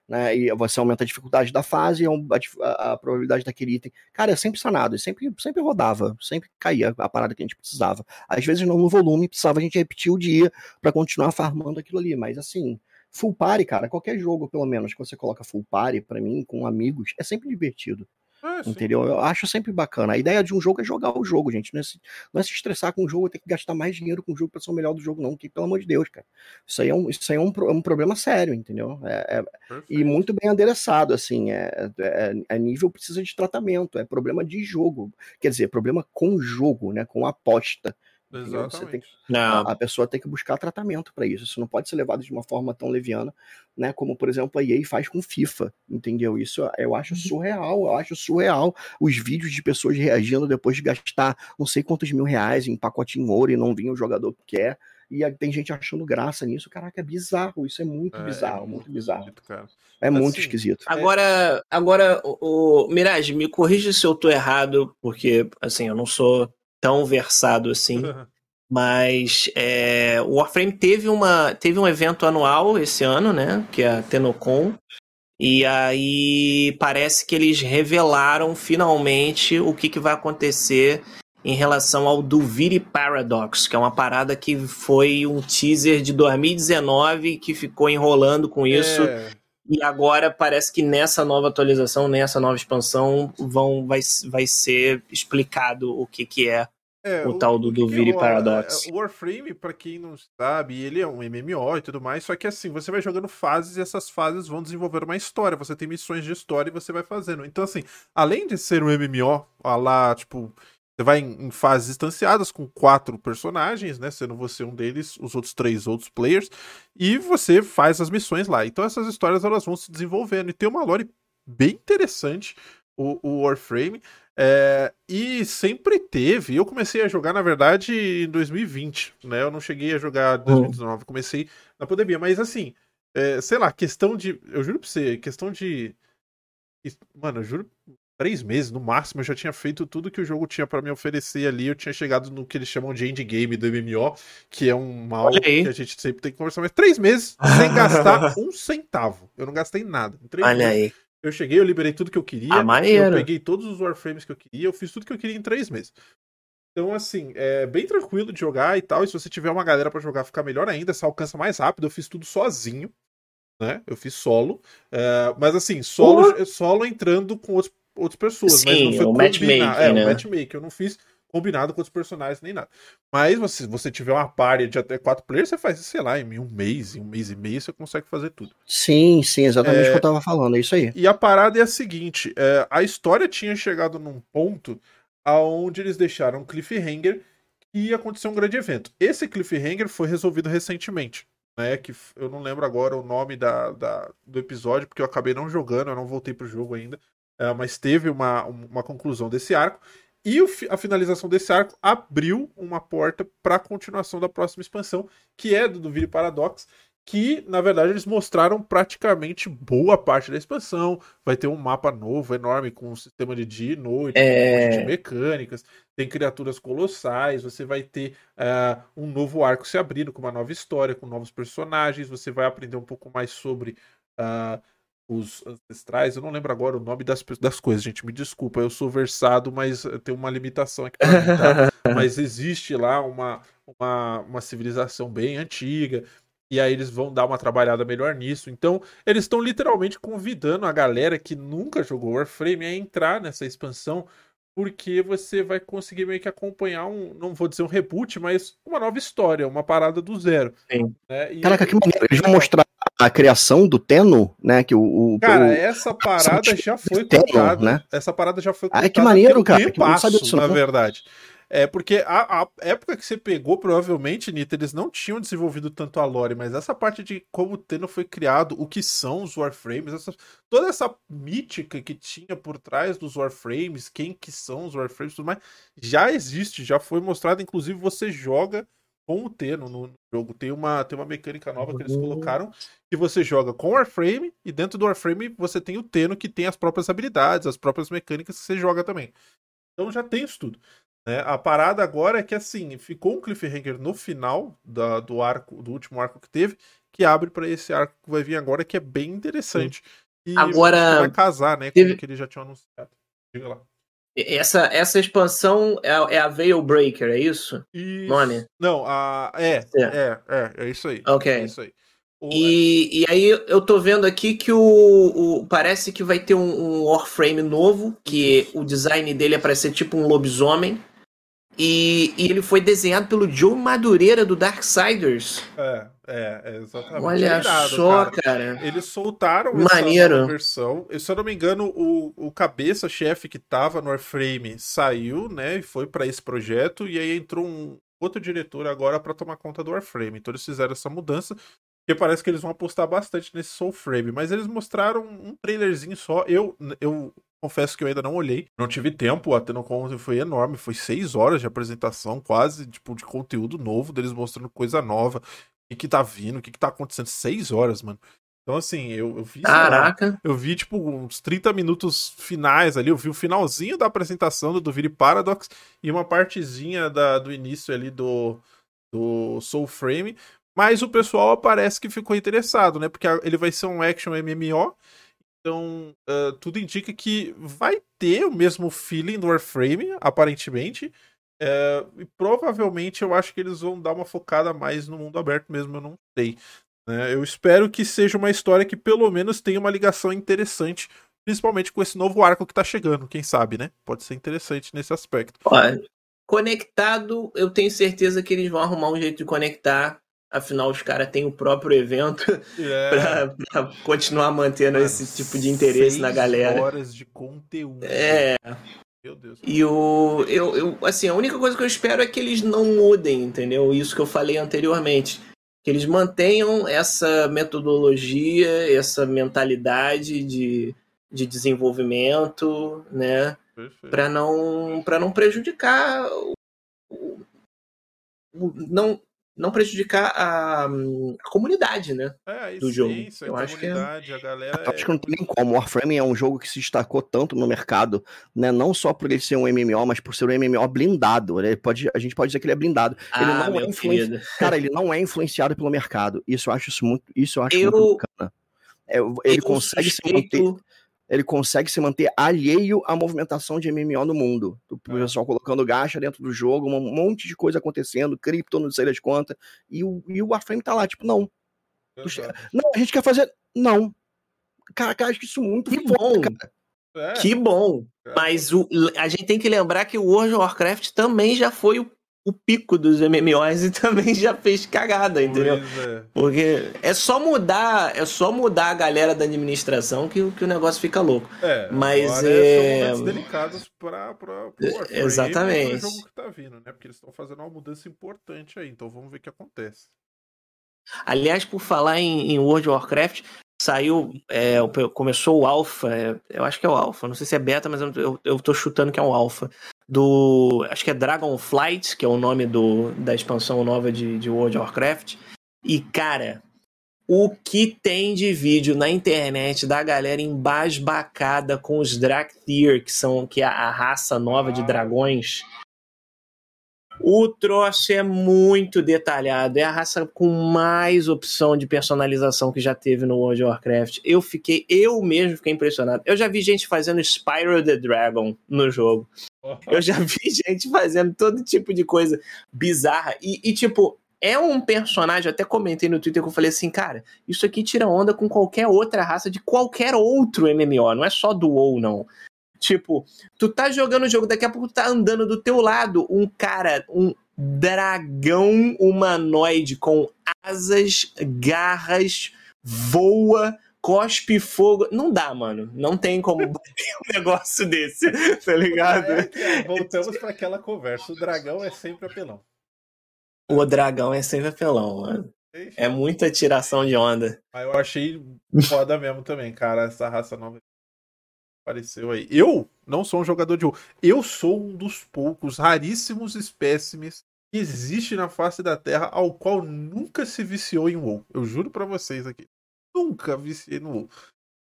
Né, e você aumenta a dificuldade da fase e a, a, probabilidade daquele item. Cara, é sempre sanado, sempre, sempre rodava, sempre caía a parada que a gente precisava. Às vezes não no volume, precisava a gente repetir o dia para continuar farmando aquilo ali, mas assim, Full party, cara, qualquer jogo, pelo menos, que você coloca full party, para mim, com amigos, é sempre divertido. É, entendeu? Eu acho sempre bacana. A ideia de um jogo é jogar o jogo, gente. Não é se, não é se estressar com o jogo, ter que gastar mais dinheiro com o jogo pra ser o melhor do jogo, não. Que, pelo amor de Deus, cara. Isso aí é um, isso aí é um, um problema sério, entendeu? É, é, e muito bem adereçado, assim. É, é, é, nível precisa de tratamento. É problema de jogo. Quer dizer, problema com jogo, né? Com aposta. Você tem que, a, a, pessoa tem que buscar tratamento para isso. Isso não pode ser levado de uma forma tão leviana, né? Como, por exemplo, a EA faz com FIFA, entendeu? Isso eu acho uhum. surreal, eu acho surreal os vídeos de pessoas reagindo depois de gastar não sei quantos mil reais em pacotinho ouro e não vir o jogador que quer. E tem gente achando graça nisso. Caraca, é bizarro. Isso é muito é, bizarro, é muito, muito bizarro. Esquisito, é assim, muito esquisito. Agora, agora o, o Mirage, me corrija se eu tô errado, porque assim, eu não sou tão versado assim. Mas é, o Warframe teve, uma, teve um evento anual esse ano, né? Que é a Tenocon. E aí parece que eles revelaram finalmente o que, que vai acontecer em relação ao Duviri Paradox, que é uma parada que foi um teaser de 2019 que ficou enrolando com isso. É. E agora parece que nessa nova atualização, nessa nova expansão, vão, vai, vai ser explicado o que, que é é, o, o, tal do Duviri é, Paradox. O Warframe, para quem não sabe, ele é um MMO e tudo mais, só que assim, você vai jogando fases e essas fases vão desenvolver uma história. Você tem missões de história e você vai fazendo. Então, assim, além de ser um MMO, lá, tipo, você vai em, em fases distanciadas com quatro personagens, né? Sendo você um deles, os outros três outros players, e você faz as missões lá. Então essas histórias elas vão se desenvolvendo. E tem uma lore bem interessante, o, o Warframe. É, e sempre teve. Eu comecei a jogar, na verdade, em 2020, né? Eu não cheguei a jogar em 2019, uhum. comecei na pandemia, mas assim, é, sei lá, questão de. Eu juro pra você, questão de. Mano, eu juro, três meses no máximo eu já tinha feito tudo que o jogo tinha para me oferecer ali. Eu tinha chegado no que eles chamam de endgame do MMO, que é um mal que a gente sempre tem que conversar. Mas três meses sem gastar um centavo. Eu não gastei nada. Olha meses, aí. Eu cheguei, eu liberei tudo que eu queria. Ah. Eu peguei todos os Warframes que eu queria, eu fiz tudo que eu queria em três meses. Então, assim, é bem tranquilo de jogar e tal. E se você tiver uma galera para jogar, fica melhor ainda. Você alcança mais rápido. Eu fiz tudo sozinho, né? Eu fiz solo. É, mas, assim, solo, solo entrando com outros, outras pessoas. Sim, mas não foi o matchmaking, é, né? o matchmaking. Eu não fiz combinado com os personagens nem nada. Mas se você tiver uma party de até quatro players, você faz, sei lá, em um mês, em um mês e meio, você consegue fazer tudo. Sim, sim, exatamente é... o que eu tava falando, é isso aí. E a parada é a seguinte: é, a história tinha chegado num ponto aonde eles deixaram um cliffhanger e ia acontecer um grande evento. Esse cliffhanger foi resolvido recentemente. Né, que eu não lembro agora o nome da, da, do episódio, porque eu acabei não jogando, eu não voltei pro jogo ainda. É, mas teve uma, uma conclusão desse arco. E a finalização desse arco abriu uma porta para a continuação da próxima expansão, que é do Duviri Paradox, que na verdade eles mostraram praticamente boa parte da expansão. Vai ter um mapa novo, enorme, com um sistema de dia e noite, é... de mecânicas, tem criaturas colossais, você vai ter uh, um novo arco se abrindo com uma nova história, com novos personagens, você vai aprender um pouco mais sobre. Uh, os ancestrais, eu não lembro agora o nome das, das coisas, gente, me desculpa, eu sou versado, mas tem uma limitação aqui pra mim, tá? mas existe lá uma, uma, uma civilização bem antiga, e aí eles vão dar uma trabalhada melhor nisso. Então, eles estão literalmente convidando a galera que nunca jogou Warframe a entrar nessa expansão, porque você vai conseguir meio que acompanhar um, não vou dizer um reboot, mas uma nova história, uma parada do zero. Sim. Né? Caraca, que maneiro. Eles vão mostrar a criação do Teno, né? Que o, o cara, o, essa parada já foi contada, né? Essa parada já foi contada. Ah, que maneiro, cara. Que passo, disso, na verdade. É porque a, a, época que você pegou, provavelmente, Nita, eles não tinham desenvolvido tanto a lore, mas essa parte de como o Teno foi criado, o que são os Warframes, essa, toda essa mítica que tinha por trás dos Warframes, quem que são os Warframes, tudo mais, já existe, já foi mostrado, inclusive você joga com o Teno no jogo. Tem uma, tem uma mecânica nova que eles uhum. colocaram que você joga com o Warframe e dentro do Warframe você tem o Teno que tem as próprias habilidades, as próprias mecânicas que você joga também. Então já tem isso tudo. Né? A parada agora é que assim, ficou um cliffhanger no final da, do arco, do último arco que teve, que abre para esse arco que vai vir agora, que é bem interessante. E agora vai casar, né, teve... com o que eles já tinham anunciado. Diga lá. Essa, essa expansão é, é a Veil Breaker, é isso? isso. Nome? Não, a, é, é, é, é, é isso aí. Ok. É isso aí. E, e aí eu tô vendo aqui que o, o parece que vai ter um, um Warframe novo, que o design dele é para ser tipo um lobisomem. E, e, ele foi desenhado pelo Joe Madureira do Darksiders. É, é, é exatamente. Olha irado, só, cara. cara. Eles soltaram Maneiro. essa versão. E, se eu não me engano, o, o cabeça-chefe que tava no Warframe saiu, né? E foi para esse projeto. E aí entrou um outro diretor agora para tomar conta do Warframe. Então eles fizeram essa mudança. Porque parece que eles vão apostar bastante nesse Soul Frame. Mas eles mostraram um trailerzinho só. Eu, eu confesso que eu ainda não olhei. Não tive tempo, a Tenocon foi enorme, foi seis horas de apresentação, quase, tipo, de conteúdo novo, deles mostrando coisa nova, o que, que tá vindo, o que, que tá acontecendo. Seis horas, mano. Então, assim, eu, eu vi. Caraca! Lá, eu vi, tipo, uns 30 minutos finais ali. Eu vi o finalzinho da apresentação do Duviri Paradox e uma partezinha da, do início ali do, do Soul Frame, mas o pessoal parece que ficou interessado, né? Porque ele vai ser um action MMO, então uh, tudo indica que vai ter o mesmo feeling do Warframe, aparentemente. Uh, e provavelmente eu acho que eles vão dar uma focada mais no mundo aberto mesmo, eu não sei. Né? Eu espero que seja uma história que pelo menos tenha uma ligação interessante, principalmente com esse novo arco que tá chegando, quem sabe, né? Pode ser interessante nesse aspecto. Olha, conectado, eu tenho certeza que eles vão arrumar um jeito de conectar. Afinal, os caras têm o próprio evento é. pra, pra, continuar mantendo Mano, esse tipo de interesse na galera. horas de conteúdo. É. Meu Deus. E o. Eu, eu, assim, a única coisa que eu espero é que eles não mudem, entendeu? Isso que eu falei anteriormente que eles mantenham essa metodologia, essa mentalidade de, de desenvolvimento, né? Para não, não prejudicar o, o, não não prejudicar a, a comunidade, né? É, do jogo. Eu acho que é... a galera. Eu acho que não tem nem como. Warframe é um jogo que se destacou tanto no mercado, né? Não só por ele ser um MMO, mas por ser um MMO blindado. Ele pode, a gente pode dizer que ele é blindado. Ah, ele não é influenci... Cara, ele não é influenciado pelo mercado. Isso eu acho isso muito, isso eu acho eu... muito bacana. É, ele eu consegue suspeito... se manter ele consegue se manter alheio à movimentação de MMO no mundo. O é. pessoal colocando gacha dentro do jogo, um monte de coisa acontecendo, cripto, não sei das contas, e o, e o Warframe tá lá, tipo, não. Não, a gente quer fazer. Não. Cara, cara, acho que isso é muito que bom. Cara. É. Que bom. É. Mas o, a gente tem que lembrar que o World of Warcraft também já foi o o pico dos MMOs e também já fez cagada, entendeu? É. Porque é só mudar, é só mudar a galera da administração que, que o negócio fica louco. É, mas é são delicados para para Exatamente. jogo que tá vindo, né? Porque eles estão fazendo uma mudança importante aí, então vamos ver o que acontece. Aliás, por falar em, em World of Warcraft, saiu, é, começou o Alpha, é, eu acho que é o Alpha, não sei se é beta, mas eu, eu, eu tô chutando que é um Alpha do. Acho que é Dragonflight, que é o nome do, da expansão nova de, de World of Warcraft. E, cara, o que tem de vídeo na internet da galera embasbacada com os Drakthir, que são que é a raça nova de dragões. O troço é muito detalhado. É a raça com mais opção de personalização que já teve no World of Warcraft. Eu fiquei, eu mesmo fiquei impressionado. Eu já vi gente fazendo Spyro the Dragon no jogo. Eu já vi gente fazendo todo tipo de coisa bizarra. E, e, tipo, é um personagem, até comentei no Twitter que eu falei assim, cara, isso aqui tira onda com qualquer outra raça de qualquer outro MMO, não é só do WoW, não. Tipo, tu tá jogando o jogo, daqui a pouco tá andando do teu lado um cara, um dragão humanoide com asas, garras, voa, cospe fogo. Não dá, mano. Não tem como bater um negócio desse, tá ligado? É que, voltamos para aquela conversa. O dragão é sempre apelão. O dragão é sempre apelão, mano. É muita tiração de onda. Mas eu achei foda mesmo também, cara, essa raça nova apareceu aí. Eu não sou um jogador de WoW. Eu sou um dos poucos, raríssimos espécimes que existe na face da Terra ao qual nunca se viciou em WoW. Eu juro para vocês aqui. Nunca viciei no.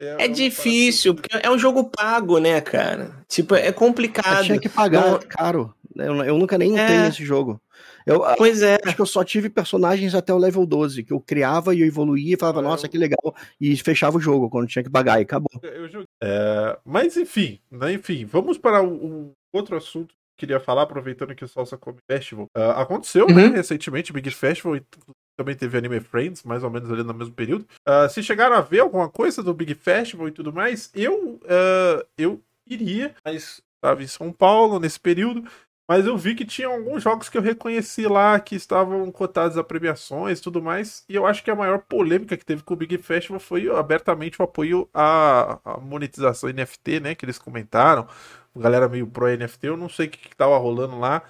É, é difícil, porque é um jogo pago, né, cara? Tipo, é complicado. Eu tinha que pagar, não... caro. Eu, eu, nunca nem é... tenho esse jogo. Eu, pois é. Acho que eu só tive personagens até o level 12, que eu criava e eu evoluía e falava, ah, nossa, eu... que legal, e fechava o jogo quando tinha que pagar e acabou. É, mas enfim, né, enfim, vamos para um outro assunto que queria falar, aproveitando que o Salsa Come Festival. Uh, aconteceu né, uhum. né, recentemente, Big Festival, e também teve Anime Friends, mais ou menos ali no mesmo período. Uh, se chegaram a ver alguma coisa do Big Festival e tudo mais, eu, uh, eu iria, mas estava em São Paulo nesse período. Mas eu vi que tinha alguns jogos que eu reconheci lá que estavam cotados a premiações e tudo mais. E eu acho que a maior polêmica que teve com o Big Festival foi abertamente o apoio à, monetização NFT, né? Que eles comentaram. A galera meio pro NFT. Eu não sei o que, que tava rolando lá.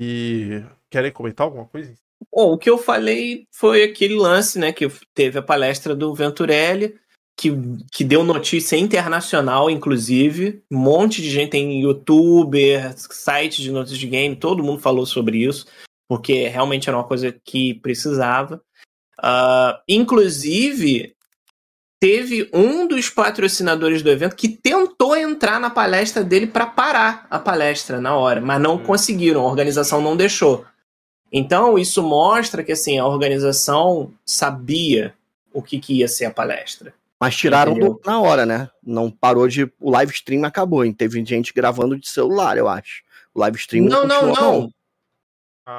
E querem comentar alguma coisa? Bom, o que eu falei foi aquele lance, né? Que teve a palestra do Venturelli que, que deu notícia internacional, inclusive. Um monte de gente tem youtuber, site de notícias de game, todo mundo falou sobre isso, porque realmente era uma coisa que precisava. Uh, inclusive, teve um dos patrocinadores do evento que tentou entrar na palestra dele para parar a palestra na hora, mas não hum. conseguiram, a organização não deixou. Então, isso mostra que assim, a organização sabia o que, que ia ser a palestra. Mas tiraram do, na hora, né? Não parou de. O live stream acabou, hein? Teve gente gravando de celular, eu acho. O live stream não, não, não. não.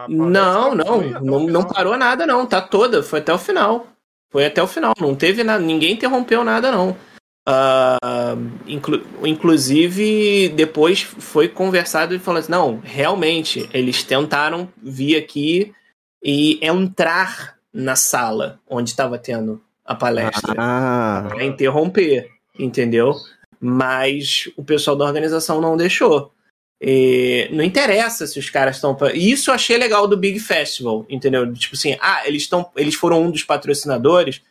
Não, não, não, não parou nada, não. Tá toda, foi até o final. Foi até o final. Não teve nada, ninguém interrompeu nada, não. Uh, inclu inclusive, depois foi conversado e falou assim: não, realmente, eles tentaram vir aqui e entrar na sala onde estava tendo a palestra ah. para interromper, entendeu? Mas o pessoal da organização não deixou. E não interessa se os caras estão. Isso eu achei legal do Big Festival, entendeu? Tipo assim, ah, eles, estão, eles foram um dos patrocinadores.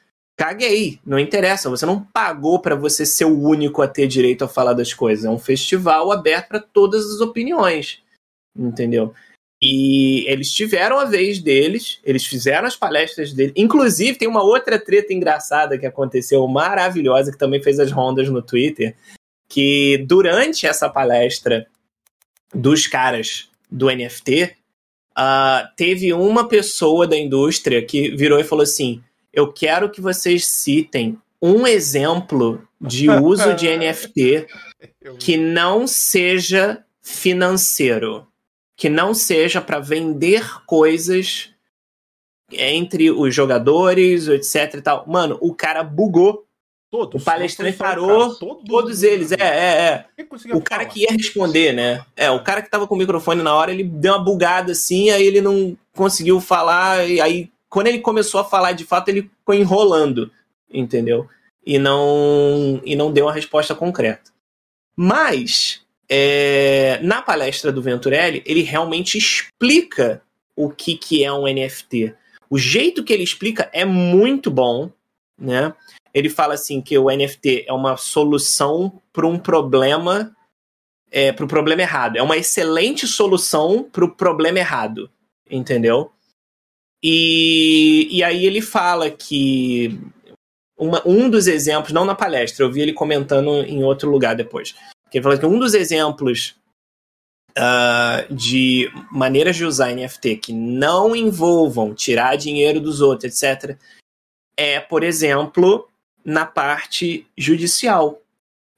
Caguei, não interessa. Você não pagou para você ser o único a ter direito a falar das coisas. É um festival aberto para todas as opiniões, entendeu? E eles tiveram a vez deles, eles fizeram as palestras deles. Inclusive, tem uma outra treta engraçada que aconteceu, maravilhosa, que também fez as rondas no Twitter, que durante essa palestra dos caras do NFT, uh, ah, teve uma pessoa da indústria que virou e falou assim: Eu quero que vocês citem um exemplo de uso de NFT que não seja financeiro que não seja para vender coisas entre os jogadores, etc e tal. Mano, o cara bugou. Todos, o palestrante parou, todos, todos eles, é, é, é. O cara falar? que ia responder, né? É, o cara que tava com o microfone na hora, ele deu uma bugada assim, aí ele não conseguiu falar, e aí quando ele começou a falar de fato, ele ficou enrolando, entendeu? E não, e não deu uma resposta concreta. Mas é, na palestra do Venturelli, ele realmente explica o que, que é um NFT. O jeito que ele explica é muito bom, né? Ele fala assim que o NFT é uma solução para um problema, é, para o problema errado. É uma excelente solução para o problema errado, entendeu? E, e aí ele fala que uma, um dos exemplos, não na palestra, eu vi ele comentando em outro lugar depois que ele falou que um dos exemplos uh, de maneiras de usar NFT que não envolvam tirar dinheiro dos outros, etc., é, por exemplo, na parte judicial,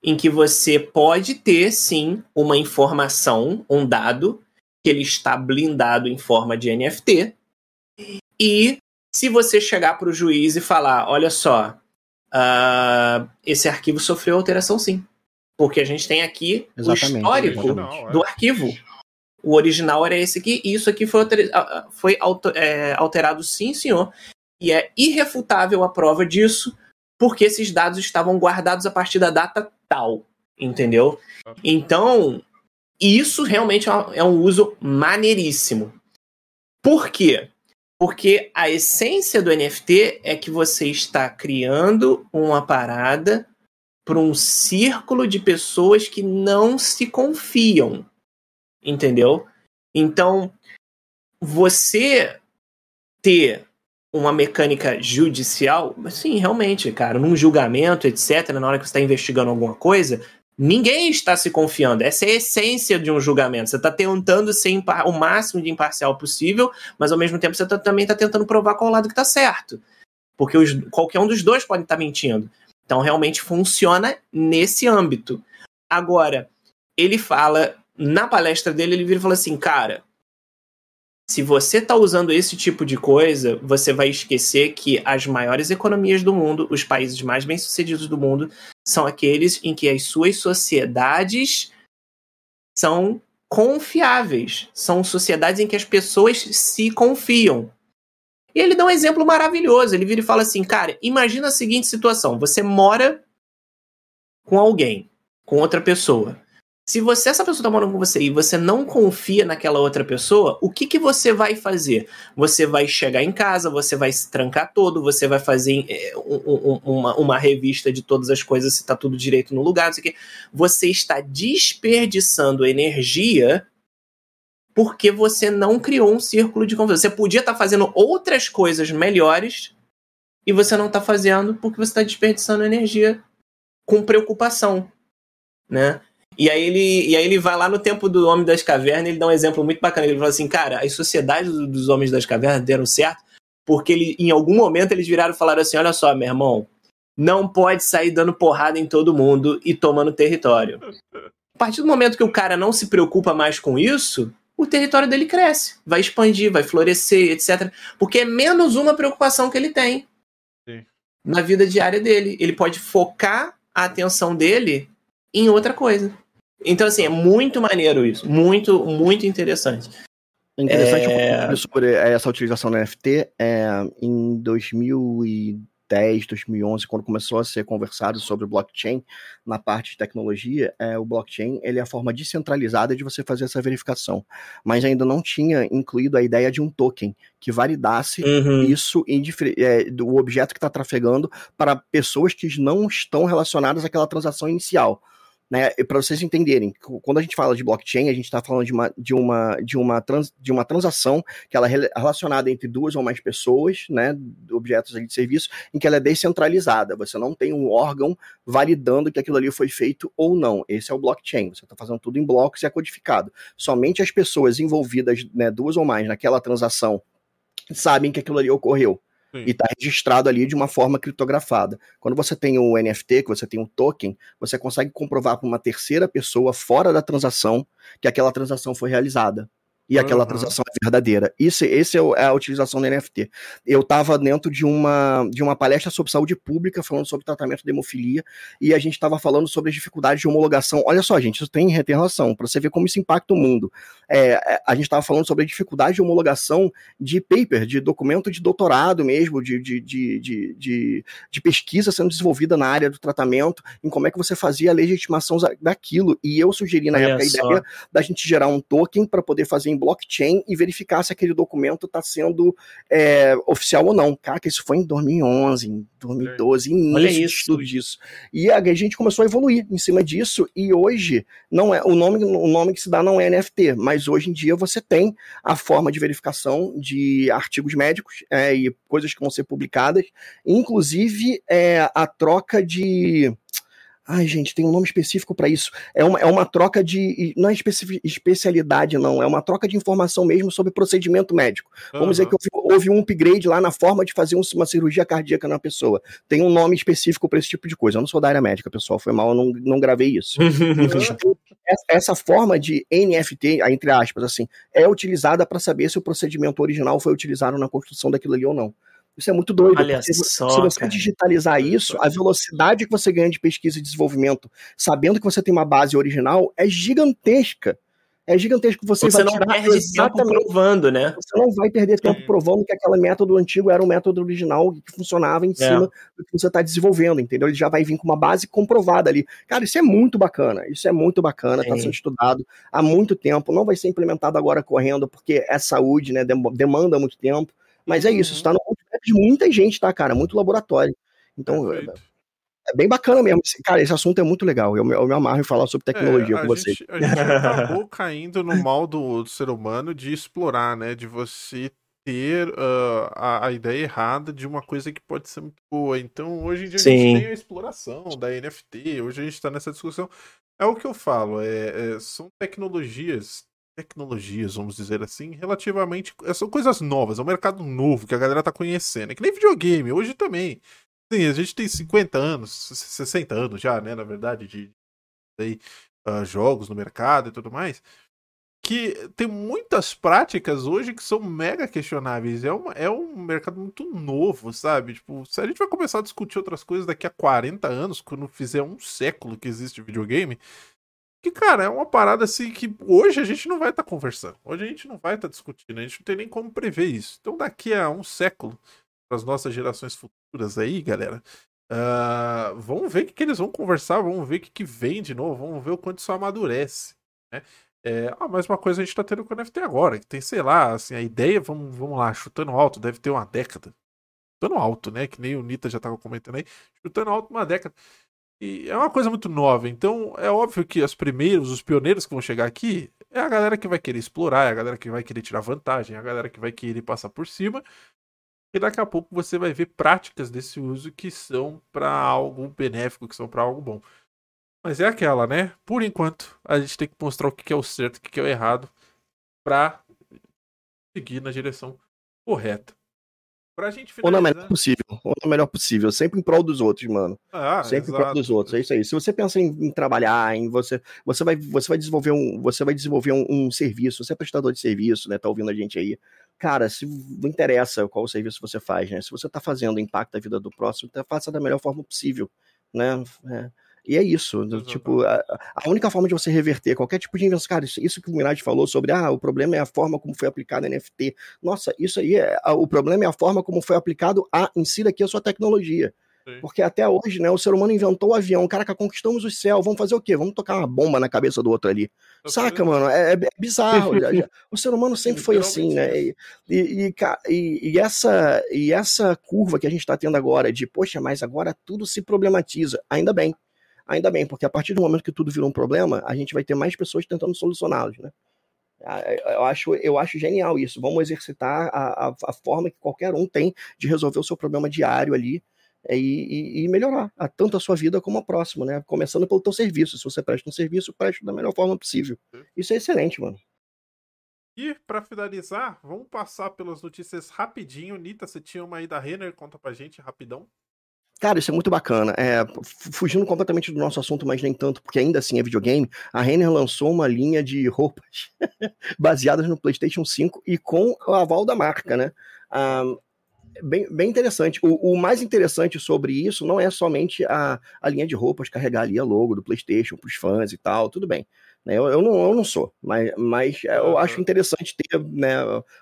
em que você pode ter, sim, uma informação, um dado, que ele está blindado em forma de NFT, e se você chegar para o juiz e falar, olha só, uh, esse arquivo sofreu alteração sim. Porque a gente tem aqui Exatamente, o histórico é. do arquivo. O original era esse aqui, e isso aqui foi, foi é, alterado, sim, senhor. E é irrefutável a prova disso, porque esses dados estavam guardados a partir da data tal. Entendeu? Então, isso realmente é, é um uso maneiríssimo. Por quê? Porque a essência do NFT é que você está criando uma parada para um círculo de pessoas que não se confiam. Entendeu? Então, você ter uma mecânica judicial, sim, realmente, cara, num julgamento, etc., na hora que você está investigando alguma coisa, ninguém está se confiando. Essa é a essência de um julgamento. Você está tentando ser o máximo de imparcial possível, mas ao mesmo tempo você tá, também está tentando provar qual lado que está certo. Porque os, qualquer um dos dois pode estar tá mentindo. Então, realmente funciona nesse âmbito. Agora, ele fala, na palestra dele, ele vira e fala assim: cara, se você está usando esse tipo de coisa, você vai esquecer que as maiores economias do mundo, os países mais bem-sucedidos do mundo, são aqueles em que as suas sociedades são confiáveis. São sociedades em que as pessoas se confiam. E ele dá um exemplo maravilhoso. Ele vira e fala assim: cara, imagina a seguinte situação: você mora com alguém, com outra pessoa. Se você essa pessoa está morando com você e você não confia naquela outra pessoa, o que, que você vai fazer? Você vai chegar em casa, você vai se trancar todo, você vai fazer é, um, um, uma, uma revista de todas as coisas, se está tudo direito no lugar, não sei o quê. Você está desperdiçando energia porque você não criou um círculo de confiança. Você podia estar tá fazendo outras coisas melhores e você não está fazendo porque você está desperdiçando energia com preocupação, né? E aí ele, e aí ele vai lá no tempo do Homem das Cavernas, ele dá um exemplo muito bacana. Ele fala assim, cara, as sociedades dos Homens das Cavernas deram certo porque ele, em algum momento eles viraram e falaram assim, olha só, meu irmão, não pode sair dando porrada em todo mundo e tomando território. A partir do momento que o cara não se preocupa mais com isso, o território dele cresce, vai expandir, vai florescer, etc. Porque é menos uma preocupação que ele tem Sim. na vida diária dele. Ele pode focar a atenção dele em outra coisa. Então, assim, é muito maneiro isso. Muito, muito interessante. Interessante é... sobre essa utilização do NFT. É, em 2010, 2011, quando começou a ser conversado sobre blockchain na parte de tecnologia, é, o blockchain ele é a forma descentralizada de você fazer essa verificação, mas ainda não tinha incluído a ideia de um token que validasse uhum. isso é, do objeto que está trafegando para pessoas que não estão relacionadas àquela transação inicial né, para vocês entenderem, quando a gente fala de blockchain, a gente está falando de uma, de, uma, de, uma trans, de uma transação que ela é relacionada entre duas ou mais pessoas, né, objetos de serviço, em que ela é descentralizada. Você não tem um órgão validando que aquilo ali foi feito ou não. Esse é o blockchain. Você está fazendo tudo em blocos e é codificado. Somente as pessoas envolvidas, né, duas ou mais, naquela transação, sabem que aquilo ali ocorreu. Sim. e está registrado ali de uma forma criptografada. Quando você tem o NFT, que você tem um token, você consegue comprovar para uma terceira pessoa fora da transação que aquela transação foi realizada e aquela uhum. transação é verdadeira. Isso, esse é, é a utilização do NFT. Eu estava dentro de uma, de uma palestra sobre saúde pública, falando sobre tratamento de hemofilia, e a gente estava falando sobre as dificuldades de homologação. Olha só, gente, isso tem, relação, para você ver como isso impacta o mundo. É, é a gente estava falando sobre a dificuldade de homologação de paper, de documento de doutorado mesmo, de, de, de, de, de, pesquisa sendo desenvolvida na área do tratamento, em como é que você fazia a legitimação daquilo. E eu sugeri na Olha época só. a ideia da gente gerar um token para poder fazer em blockchain e verificar se aquele documento está sendo é, oficial ou não. Cara, que isso foi em 2011, em 2012, início de estudo disso. E a gente começou a evoluir em cima disso e hoje não é o nome, o nome que se dá não é NFT, mas hoje em dia você tem a forma de verificação de artigos médicos é, e coisas que vão ser publicadas, inclusive é, a troca de Ai, gente, tem um nome específico para isso. É uma, é uma troca de. Não é especialidade, não. É uma troca de informação mesmo sobre procedimento médico. Vamos uhum. dizer que houve um upgrade lá na forma de fazer uma cirurgia cardíaca na pessoa. Tem um nome específico para esse tipo de coisa. Eu não sou da área médica, pessoal. Foi mal, eu não, não gravei isso. essa forma de NFT, entre aspas, assim, é utilizada para saber se o procedimento original foi utilizado na construção daquilo ali ou não. Isso é muito doido. Olha só, se você cara. digitalizar isso, a velocidade que você ganha de pesquisa e desenvolvimento, sabendo que você tem uma base original, é gigantesca. É gigantesco. Você, você não perde tempo provando, né? Você não vai perder tempo é. provando que aquele método antigo era o método original que funcionava em é. cima do que você está desenvolvendo, entendeu? Ele já vai vir com uma base comprovada ali. Cara, isso é muito bacana. Isso é muito bacana. Está sendo estudado há muito tempo. Não vai ser implementado agora correndo, porque é saúde, né? Demanda muito tempo. Mas é isso, uhum. isso tá no de muita gente, tá, cara? Muito laboratório. Então, é, é bem bacana mesmo. Cara, esse assunto é muito legal. Eu, eu me amarro em falar sobre tecnologia é, com você. a gente acabou caindo no mal do, do, ser humano de explorar, né? De você ter uh, a, a, ideia errada de uma coisa que pode ser muito boa. Então, hoje em dia, Sim. a gente tem a exploração da NFT. Hoje a gente está nessa discussão. É o que eu falo. É, é, são tecnologias tecnologias, vamos dizer assim, relativamente. Eh, são coisas novas, é um mercado novo que a galera tá conhecendo. É que nem videogame, hoje também. Sim, a gente tem 50 anos, 60 anos já, né, na verdade, de, de uh, jogos no mercado e tudo mais. Que tem muitas práticas hoje que são mega questionáveis. É, uma, é um mercado muito novo, sabe? Tipo, se a gente vai começar a discutir outras coisas daqui a 40 anos, quando fizer um século que existe videogame, que, cara, é uma parada assim que hoje a gente não vai estar tá conversando. Hoje a gente não vai estar tá discutindo. A gente não tem nem como prever isso. Então, daqui a um século, para as nossas gerações futuras aí, galera, uh, vamos ver o que, que, eles vão conversar, vamos ver o que, que vem de novo, vamos ver o quanto isso amadurece. Né? É, a mesma coisa a gente está tendo com o NFT agora, que tem, sei lá, assim, a ideia, vamos, vamos lá, chutando alto, deve ter uma década. Chutando alto, né? Que nem o Nita já estava comentando aí, chutando alto uma década. E é uma coisa muito nova, então é óbvio que os primeiros, os pioneiros que vão chegar aqui, é a galera que vai querer explorar, é a galera que vai querer tirar vantagem, é a galera que vai querer passar por cima. E daqui a pouco você vai ver práticas desse uso que são para algo benéfico, que são para algo bom. Mas é aquela, né? Por enquanto, a gente tem que mostrar o que é o certo, o que é o errado, pra seguir na direção correta. Pra gente finalizar... Ou na melhor possível. Ou na melhor possível. Sempre em prol dos outros, mano. Ah, Sempre exato. em prol dos outros. É isso aí. Se você pensa em, em, trabalhar, em você. Você vai, você vai desenvolver um. Você vai desenvolver um, um, serviço, você é prestador de serviço, né? Tá ouvindo a gente aí. Cara, se não interessa qual serviço você faz, né? Se você tá fazendo impacto na vida do próximo, então faça da melhor forma possível. Né? É. E é isso. Tipo, a, a, única forma de você reverter qualquer tipo de invenção. Cara, isso, isso que o Mirage falou sobre ah, o problema é a forma como foi aplicado a NFT. Nossa, isso aí é. O problema é a forma como foi aplicado a insira aqui a sua tecnologia. Sim. Porque até hoje, né, o ser humano inventou o avião, caraca, conquistamos o céu, vamos fazer o quê? Vamos tocar uma bomba na cabeça do outro ali. Eu Saca, mano? É, é bizarro. já, já. O ser humano sempre foi assim, né? E, e, e, e, essa, e essa curva que a gente tá tendo agora de, poxa, mas agora tudo se problematiza. Ainda bem. Ainda bem, porque a partir do momento que tudo virou um problema, a gente vai ter mais pessoas tentando solucioná-los, né? Ah, é, eu acho, eu acho genial isso. Vamos exercitar a, a, a, forma que qualquer um tem de resolver o seu problema diário ali é, e, e, e, melhorar a, tanto a sua vida como a próxima, né? Começando pelo teu serviço. Se você presta um serviço, preste da melhor forma possível. Isso é excelente, mano. E para finalizar, vamos passar pelas notícias rapidinho. Nita, você tinha uma aí da Renner, conta pra gente rapidão. Cara, isso é muito bacana. É, fugindo completamente do nosso assunto, mas nem tanto, porque ainda assim é videogame, a Renner lançou uma linha de roupas baseadas no PlayStation 5 e com o aval da marca, né? Ah, bem, bem interessante. O, o, mais interessante sobre isso não é somente a, a linha de roupas carregar ali a logo do PlayStation para os fãs e tal, tudo bem. Né? Eu, eu, não, eu não sou, mas, mas eu acho interessante ter né,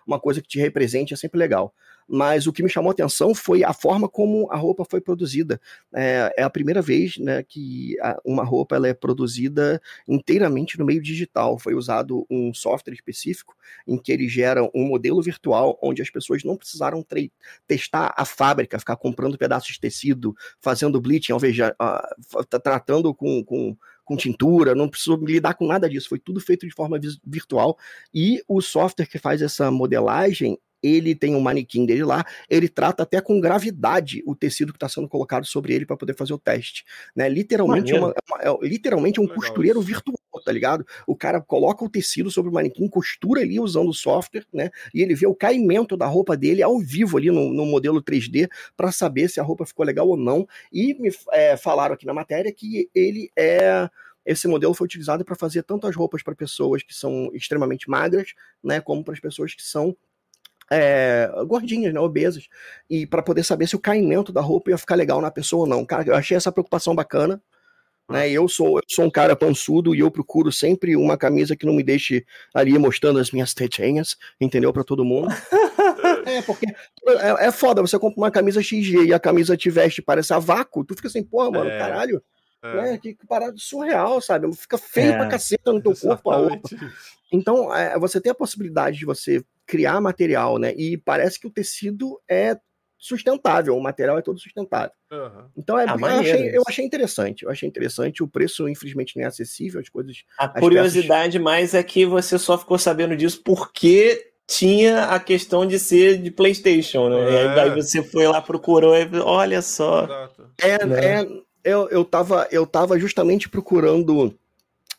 uma coisa que te represente, é sempre legal mas o que me chamou a atenção foi a forma como a roupa foi produzida. É, é a primeira vez né, que a, uma roupa ela é produzida inteiramente no meio digital. Foi usado um software específico em que ele gera um modelo virtual onde as pessoas não precisaram testar a fábrica, ficar comprando pedaços de tecido, fazendo bleaching, alveja, tratando com, com com tintura, não precisou lidar com nada disso, foi tudo feito de forma virtual. E o software que faz essa modelagem, ele tem um manequim dele lá, ele trata até com gravidade o tecido que está sendo colocado sobre ele para poder fazer o teste, né? Literalmente, uma, uma, é, literalmente um Legal costureiro isso. virtual, tá ligado? O cara coloca o tecido sobre o manequim, costura ali usando o software, né? E ele vê o caimento da roupa dele ao vivo ali no, no modelo 3D para saber se a roupa ficou legal ou não. E me é, falaram aqui na matéria que ele é esse modelo foi utilizado para fazer tanto as roupas para pessoas que são extremamente magras, né, como para as pessoas que são é, gordinhas, né, obesas, e para poder saber se o caimento da roupa ia ficar legal na pessoa ou não. Cara, eu achei essa preocupação bacana. Né? Eu sou, eu sou um cara pançudo e eu procuro sempre uma camisa que não me deixe ali mostrando as minhas tetinhas, entendeu? Para todo mundo. é, porque é, é, foda, você compra uma camisa XG e a camisa te veste parece a vácuo, tu fica assim, porra, mano, é. caralho. É. Né? Que, que parada surreal, sabe? Fica feio é. pra caceta no teu corpo a roupa. Então, é, você tem a possibilidade de você criar material, né? E parece que o tecido é sustentável, o material é todo sustentável. Uhum. Então é, ah, eu, achei, eu, achei, interessante, eu achei interessante. O preço, infelizmente, não é acessível, as coisas. A curiosidade peças... mais é que você só ficou sabendo disso porque tinha a questão de ser de PlayStation, né? É. E aí você foi lá, procurou, e olha só. É, né? é eu, eu, tava, eu tava justamente procurando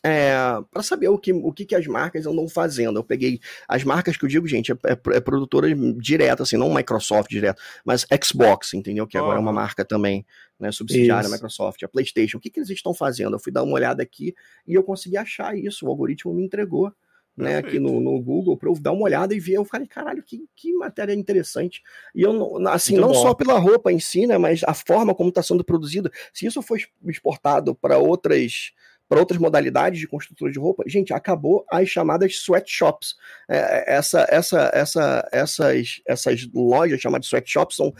é, para saber o que, o que, que as marcas andam fazendo. Eu peguei as marcas que eu digo, gente, é, é, é produtora direta, assim, não Microsoft direto, mas Xbox, entendeu? Que agora é uma marca também, né, subsidiária da Microsoft, a PlayStation. O que, que eles estão fazendo? Eu fui dar uma olhada aqui e eu consegui achar isso, o algoritmo me entregou. Né, aqui no, no Google para eu dar uma olhada e ver. Eu falei, caralho, que, que matéria interessante. E eu, assim, Muito não bom. só pela roupa em si, né, mas a forma como está sendo produzida. Se isso for exportado para outras para outras modalidades de construtora de roupa, gente, acabou as chamadas sweatshops. É, essa, essa, essa, essas, essas lojas chamadas sweatshops são,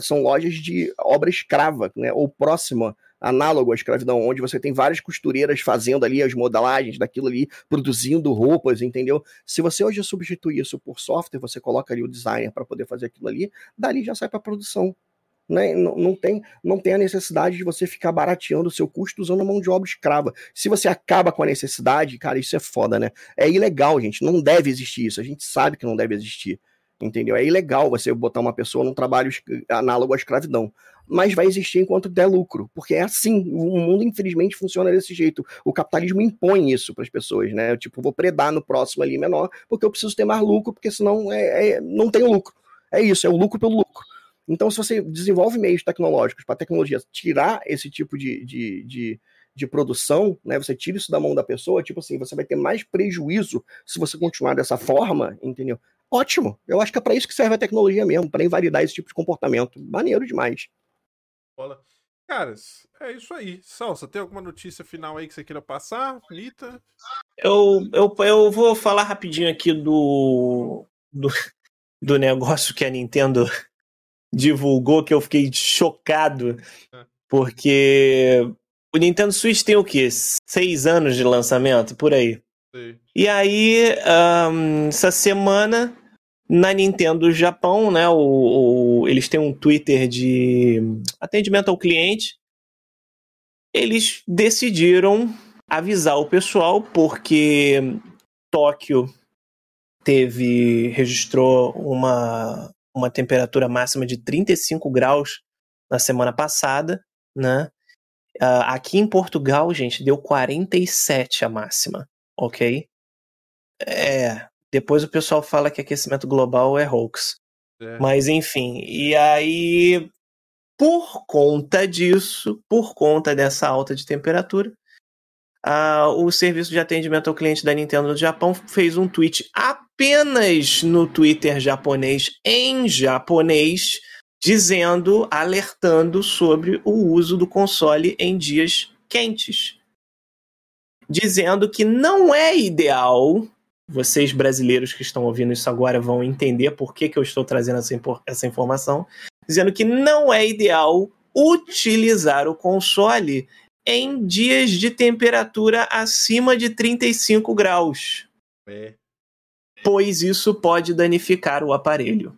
são lojas de obra escrava, né, ou próxima análogo à escravidão, onde você tem várias costureiras fazendo ali as modelagens daquilo ali, produzindo roupas, entendeu? Se você hoje substituir isso por software, você coloca ali o designer para poder fazer aquilo ali, dali já sai para produção. Né? Não, não, tem, não tem a necessidade de você ficar barateando o seu custo usando mão de obra escrava. Se você acaba com a necessidade, cara, isso é foda, né? É ilegal, gente. Não deve existir isso. A gente sabe que não deve existir. Entendeu? É ilegal você botar uma pessoa num trabalho análogo à escravidão. mas vai existir enquanto der lucro, porque é assim, o mundo infelizmente funciona desse jeito. O capitalismo impõe isso para as pessoas, né? Eu, tipo, vou predar no próximo ali menor, porque eu preciso ter mais lucro, porque senão é, é não tem lucro. É isso, é o lucro pelo lucro. Então, se você desenvolve meios tecnológicos para a tecnologia tirar esse tipo de, de, de, de, produção, né, você tira isso da mão da pessoa, tipo assim, você vai ter mais prejuízo se você continuar dessa forma, entendeu? Ótimo. Eu acho que é para isso que serve a tecnologia mesmo, para invalidar esse tipo de comportamento. Maneiro demais. Bola. Caras, é isso aí. Salsa, tem alguma notícia final aí que você queira passar? Lita? Eu, eu, eu vou falar rapidinho aqui do, do, do negócio que a Nintendo divulgou, que eu fiquei chocado, é. porque o Nintendo Switch tem o quê? Seis anos de lançamento, por aí. Sim. E aí, um, essa semana, na Nintendo Japão, né, o, o, eles têm um Twitter de atendimento ao cliente, eles decidiram avisar o pessoal porque Tóquio teve registrou uma, uma temperatura máxima de 35 graus na semana passada, né? Uh, aqui em Portugal, gente, deu 47 a máxima, ok? É, depois o pessoal fala que aquecimento global é hoax. É. Mas enfim, e aí, por conta disso, por conta dessa alta de temperatura, uh, o serviço de atendimento ao cliente da Nintendo do Japão fez um tweet apenas no Twitter japonês, em japonês, dizendo, alertando sobre o uso do console em dias quentes. Dizendo que não é ideal vocês brasileiros que estão ouvindo isso agora vão entender por que, que eu estou trazendo essa, essa informação, dizendo que não é ideal utilizar o console em dias de temperatura acima de 35 graus. É. Pois isso pode danificar o aparelho.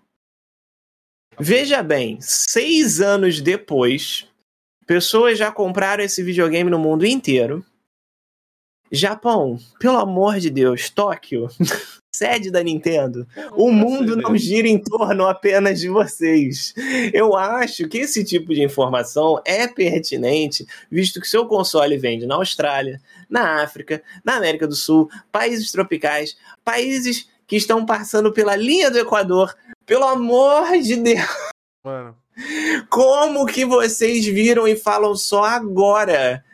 Veja bem, seis anos depois, pessoas já compraram esse videogame no mundo inteiro Japão, pelo amor de Deus, Tóquio, sede da Nintendo. O mundo não gira em torno apenas de vocês. Eu acho que esse tipo de informação é pertinente, visto que seu console vende na Austrália, na África, na América do Sul, países tropicais, países que estão passando pela linha do Equador. Pelo amor de Deus. Mano. Como que vocês viram e falam só agora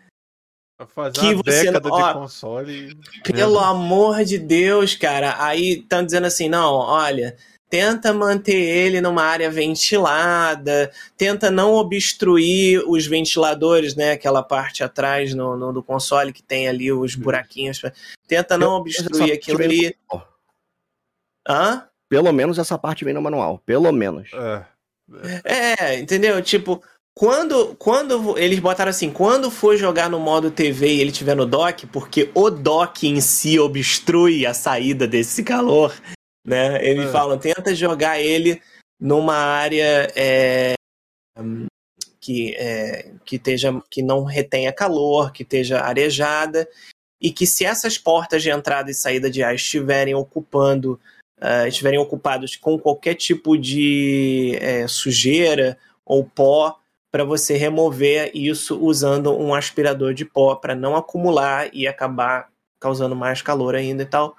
fazer que uma você década ó, de console. Pelo é. amor de Deus, cara. Aí estão dizendo assim, não, olha, tenta manter ele numa área ventilada, tenta não obstruir os ventiladores, né? Aquela parte atrás no, no do console que tem ali os buraquinhos. Tenta não obstruir aquilo ali. Hã? Pelo menos essa parte vem no manual. Pelo menos. É. É, entendeu? Tipo, quando, quando eles botaram assim, quando for jogar no modo TV e ele tiver no dock, porque o dock em si obstrui a saída desse calor, né? Eles é. falam, tenta jogar ele numa área é, que, é, que, esteja, que não retenha calor, que esteja arejada, e que se essas portas de entrada e saída de ar estiverem ocupando, uh, estiverem ocupados com qualquer tipo de é, sujeira ou pó, para você remover isso usando um aspirador de pó para não acumular e acabar causando mais calor ainda e tal,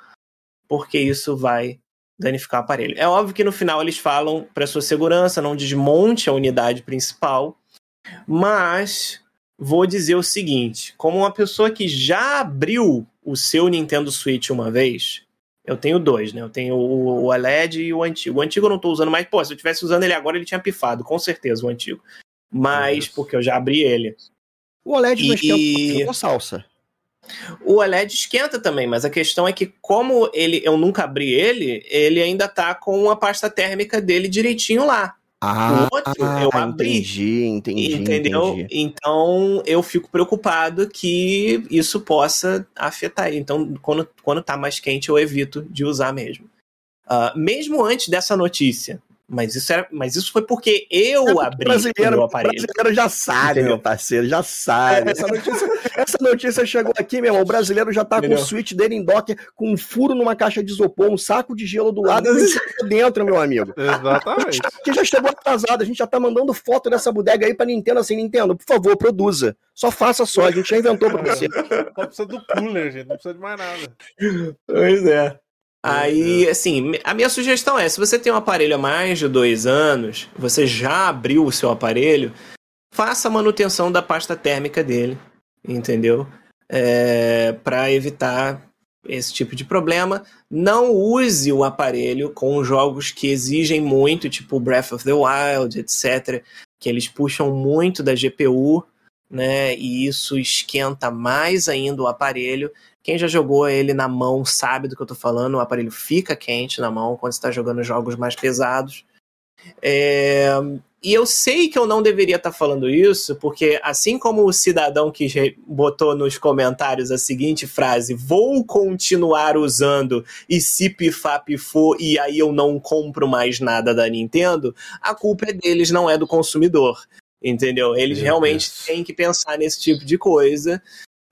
porque isso vai danificar o aparelho. É óbvio que no final eles falam para sua segurança, não desmonte a unidade principal, mas vou dizer o seguinte, como uma pessoa que já abriu o seu Nintendo Switch uma vez, eu tenho dois, né? Eu tenho o OLED e o antigo. O antigo eu não estou usando mais. Pô, se eu tivesse usando ele agora, ele tinha pifado, com certeza, o antigo mas porque eu já abri ele. O OLED e... não esquenta com salsa. O OLED esquenta também, mas a questão é que como ele eu nunca abri ele, ele ainda tá com a pasta térmica dele direitinho lá. Ah, o outro eu abri. Entendi, entendi. Entendeu? Entendi. Então eu fico preocupado que isso possa afetar ele. Então, quando, quando tá mais quente, eu evito de usar mesmo. Uh, mesmo antes dessa notícia, Mas isso, era, mas isso foi porque eu É, abri brasileiro, o meu o aparelho. brasileiro já sabe, Entendeu? meu parceiro, já sabe. Essa notícia, essa notícia chegou aqui, meu irmão. O brasileiro já tá com o Entendeu? switch dele em dock, com um furo numa caixa de isopor, um saco de gelo do lado e um dentro, meu amigo. Exatamente. Que já chegou atrasado, a gente já tá mandando foto dessa bodega aí pra Nintendo, assim, Nintendo, por favor, produza. Só faça só, a gente já inventou pra você. Só precisa do cooler, gente. Não precisa de mais nada. Pois é. Aí, assim, a minha sugestão é: se você tem um aparelho há mais de dois anos, você já abriu o seu aparelho, faça a manutenção da pasta térmica dele, entendeu? É, para evitar esse tipo de problema. Não use o aparelho com jogos que exigem muito, tipo Breath of the Wild, etc., que eles puxam muito da GPU, né? E isso esquenta mais ainda o aparelho. Quem já jogou ele na mão sabe do que eu tô falando. O aparelho fica quente na mão quando está jogando jogos mais pesados. É, E eu sei que eu não deveria estar falando isso, porque assim como o cidadão que botou nos comentários a seguinte frase: vou continuar usando e se pifar pifou e aí eu não compro mais nada da Nintendo, a culpa é deles, não é do consumidor. Entendeu? Eles Meu realmente Deus. têm que pensar nesse tipo de coisa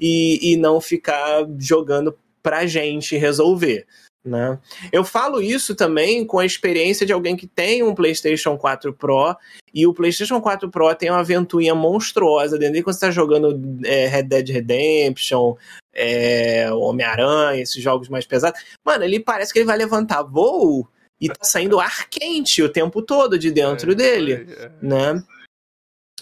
e, e não ficar jogando pra gente resolver. Né? Eu falo isso também com a experiência de alguém que tem um PlayStation 4 Pro e o PlayStation 4 Pro tem uma ventoinha monstruosa dentro dele quando você está jogando é, Red Dead Redemption, é, Homem-Aranha, esses jogos mais pesados. Mano, ele parece que ele vai levantar voo e tá saindo ar quente o tempo todo de dentro É, dele, é. né?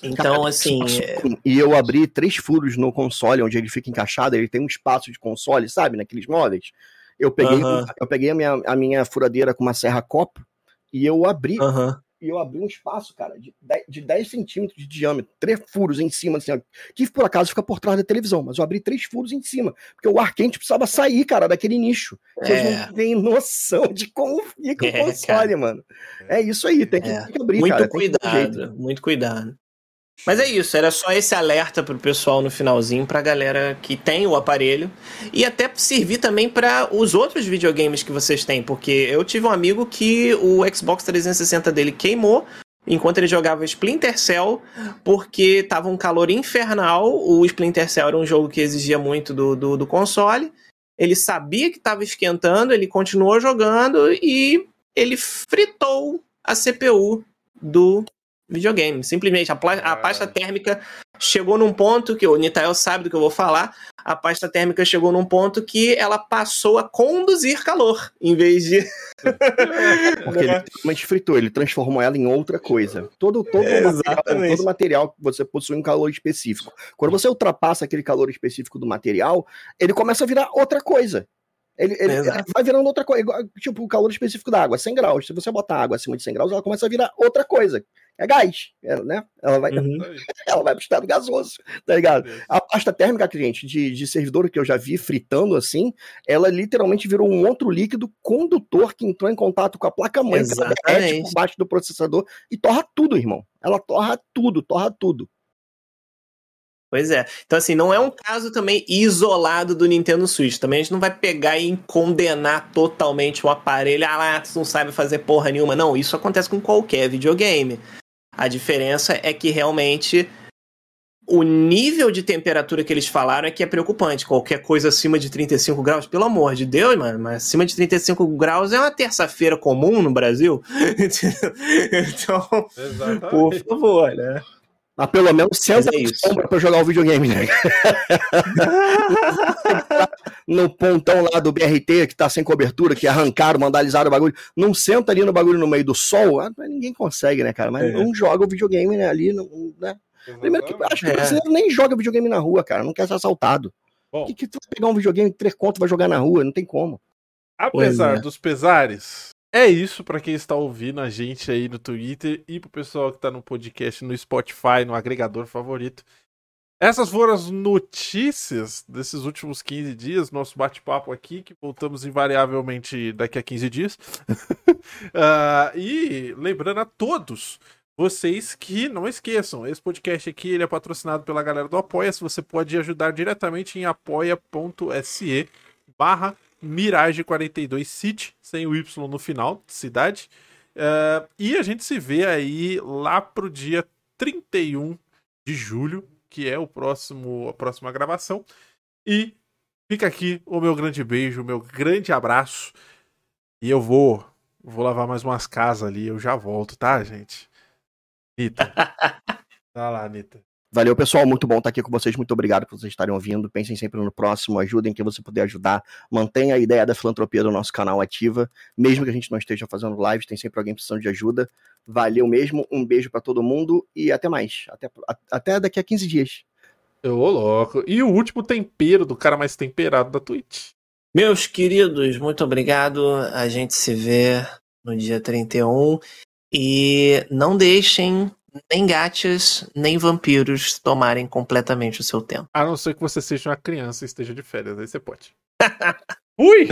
Então, assim, espaço- E eu abri três furos no console, onde ele fica encaixado, ele tem um espaço de console, sabe, naqueles móveis. Eu peguei, Aham. eu peguei a, minha, a minha furadeira com uma serra copo e eu abri, aham. e eu abri um espaço, cara, de 10, de 10 centímetros de diâmetro, três furos em cima, assim, ó, que por acaso fica por trás da televisão, mas eu abri três furos em cima, porque o ar quente precisava sair, cara, daquele nicho. Vocês É. não têm noção de como fica É, o console, mano. É isso aí, tem que, É. tem que abrir, muito cara. ter jeito. cuidado, muito cuidado. Mas é isso, era só esse alerta pro pessoal no finalzinho, pra galera que tem o aparelho. E até servir também para os outros videogames que vocês têm, porque eu tive um amigo que o Xbox 360 dele queimou enquanto ele jogava Splinter Cell, porque tava um calor infernal. O Splinter Cell era um jogo que exigia muito do, do, do console. Ele sabia que estava esquentando, ele continuou jogando e ele fritou a CPU do videogame. Simplesmente, a, a pasta térmica chegou num ponto que o Nitael sabe do que eu vou falar. A pasta térmica chegou num ponto que ela passou a conduzir calor, em vez de. Porque ele literalmente fritou, ele transformou ela em outra coisa. Todo, todo, É, material, todo material que você possui um calor específico. Quando você ultrapassa aquele calor específico do material, ele começa a virar outra coisa. Ele, ele- vai virando outra coisa. Igual, Tipo, o calor específico da água, 100 graus. Se você botar água acima de 100 graus, ela começa a virar outra coisa. É gás, é, né? Ela vai, Uhum. Ela vai pro estado gasoso, tá ligado? A pasta térmica, cliente, de, de servidor que eu já vi fritando assim, ela literalmente virou um outro líquido condutor que entrou em contato com a placa-mãe, que ela derrete por baixo do processador e torra tudo, irmão. Ela torra tudo, torra tudo. Pois é. Então, assim, não é um caso também isolado do Nintendo Switch. Também a gente não vai pegar e condenar totalmente o aparelho. Ah lá, tu não sabe fazer porra nenhuma. Não, isso acontece com qualquer videogame. A diferença é que realmente o nível de temperatura que eles falaram é que é preocupante. Qualquer coisa acima de 35 graus, pelo amor de Deus, mano, mas acima de 35 graus é uma terça-feira comum no Brasil. então, por Exatamente. favor, né? Mas pelo menos senta Mas é sombra pra jogar o videogame, né? no pontão lá do BRT que tá sem cobertura, que arrancaram, vandalizaram o bagulho. Não senta ali no bagulho no meio do sol, ah, ninguém consegue, né, cara? Mas É. não joga o videogame né, ali, não, né? Primeiro que acho que É. o brasileiro nem joga videogame na rua, cara. Não quer ser assaltado. Bom, que, que tu vai pegar um videogame de três contos vai jogar na rua? Não tem como. apesar Pois é. dos pesares, é isso pra quem está ouvindo a gente aí no Twitter e pro pessoal que tá no podcast, no Spotify, no agregador favorito. Essas foram as notícias desses últimos 15 dias, nosso bate-papo aqui, que voltamos invariavelmente daqui a 15 dias. Ah, e lembrando a todos vocês que não esqueçam, esse podcast aqui ele é patrocinado pela galera do Apoia. Se você pode ajudar diretamente em apoia.se barra Mirage 42 City, sem o Y no final, cidade. Uh, e a gente se vê aí lá pro dia 31 de julho, que é o próximo, a próxima gravação. E fica aqui o meu grande beijo, o meu grande abraço. E eu vou, vou lavar mais umas casas ali, eu já volto, tá, gente? Anitta. Tá lá, Anitta. Valeu, pessoal. Muito bom estar aqui com vocês. Muito obrigado por vocês estarem ouvindo. Pensem sempre no próximo, ajudem quem você puder ajudar. Mantenha a ideia da filantropia do nosso canal ativa. Mesmo que a gente não esteja fazendo lives, tem sempre alguém precisando de ajuda. Valeu mesmo. Um beijo para todo mundo e até mais. Até, até daqui a 15 dias. Ô, louco. E o último tempero do cara mais temperado da Twitch. Meus queridos, muito obrigado. A gente se vê no dia 31. E não deixem nem gatos, nem vampiros tomarem completamente o seu tempo. A não ser que você seja uma criança e esteja de férias, aí você pode. Fui!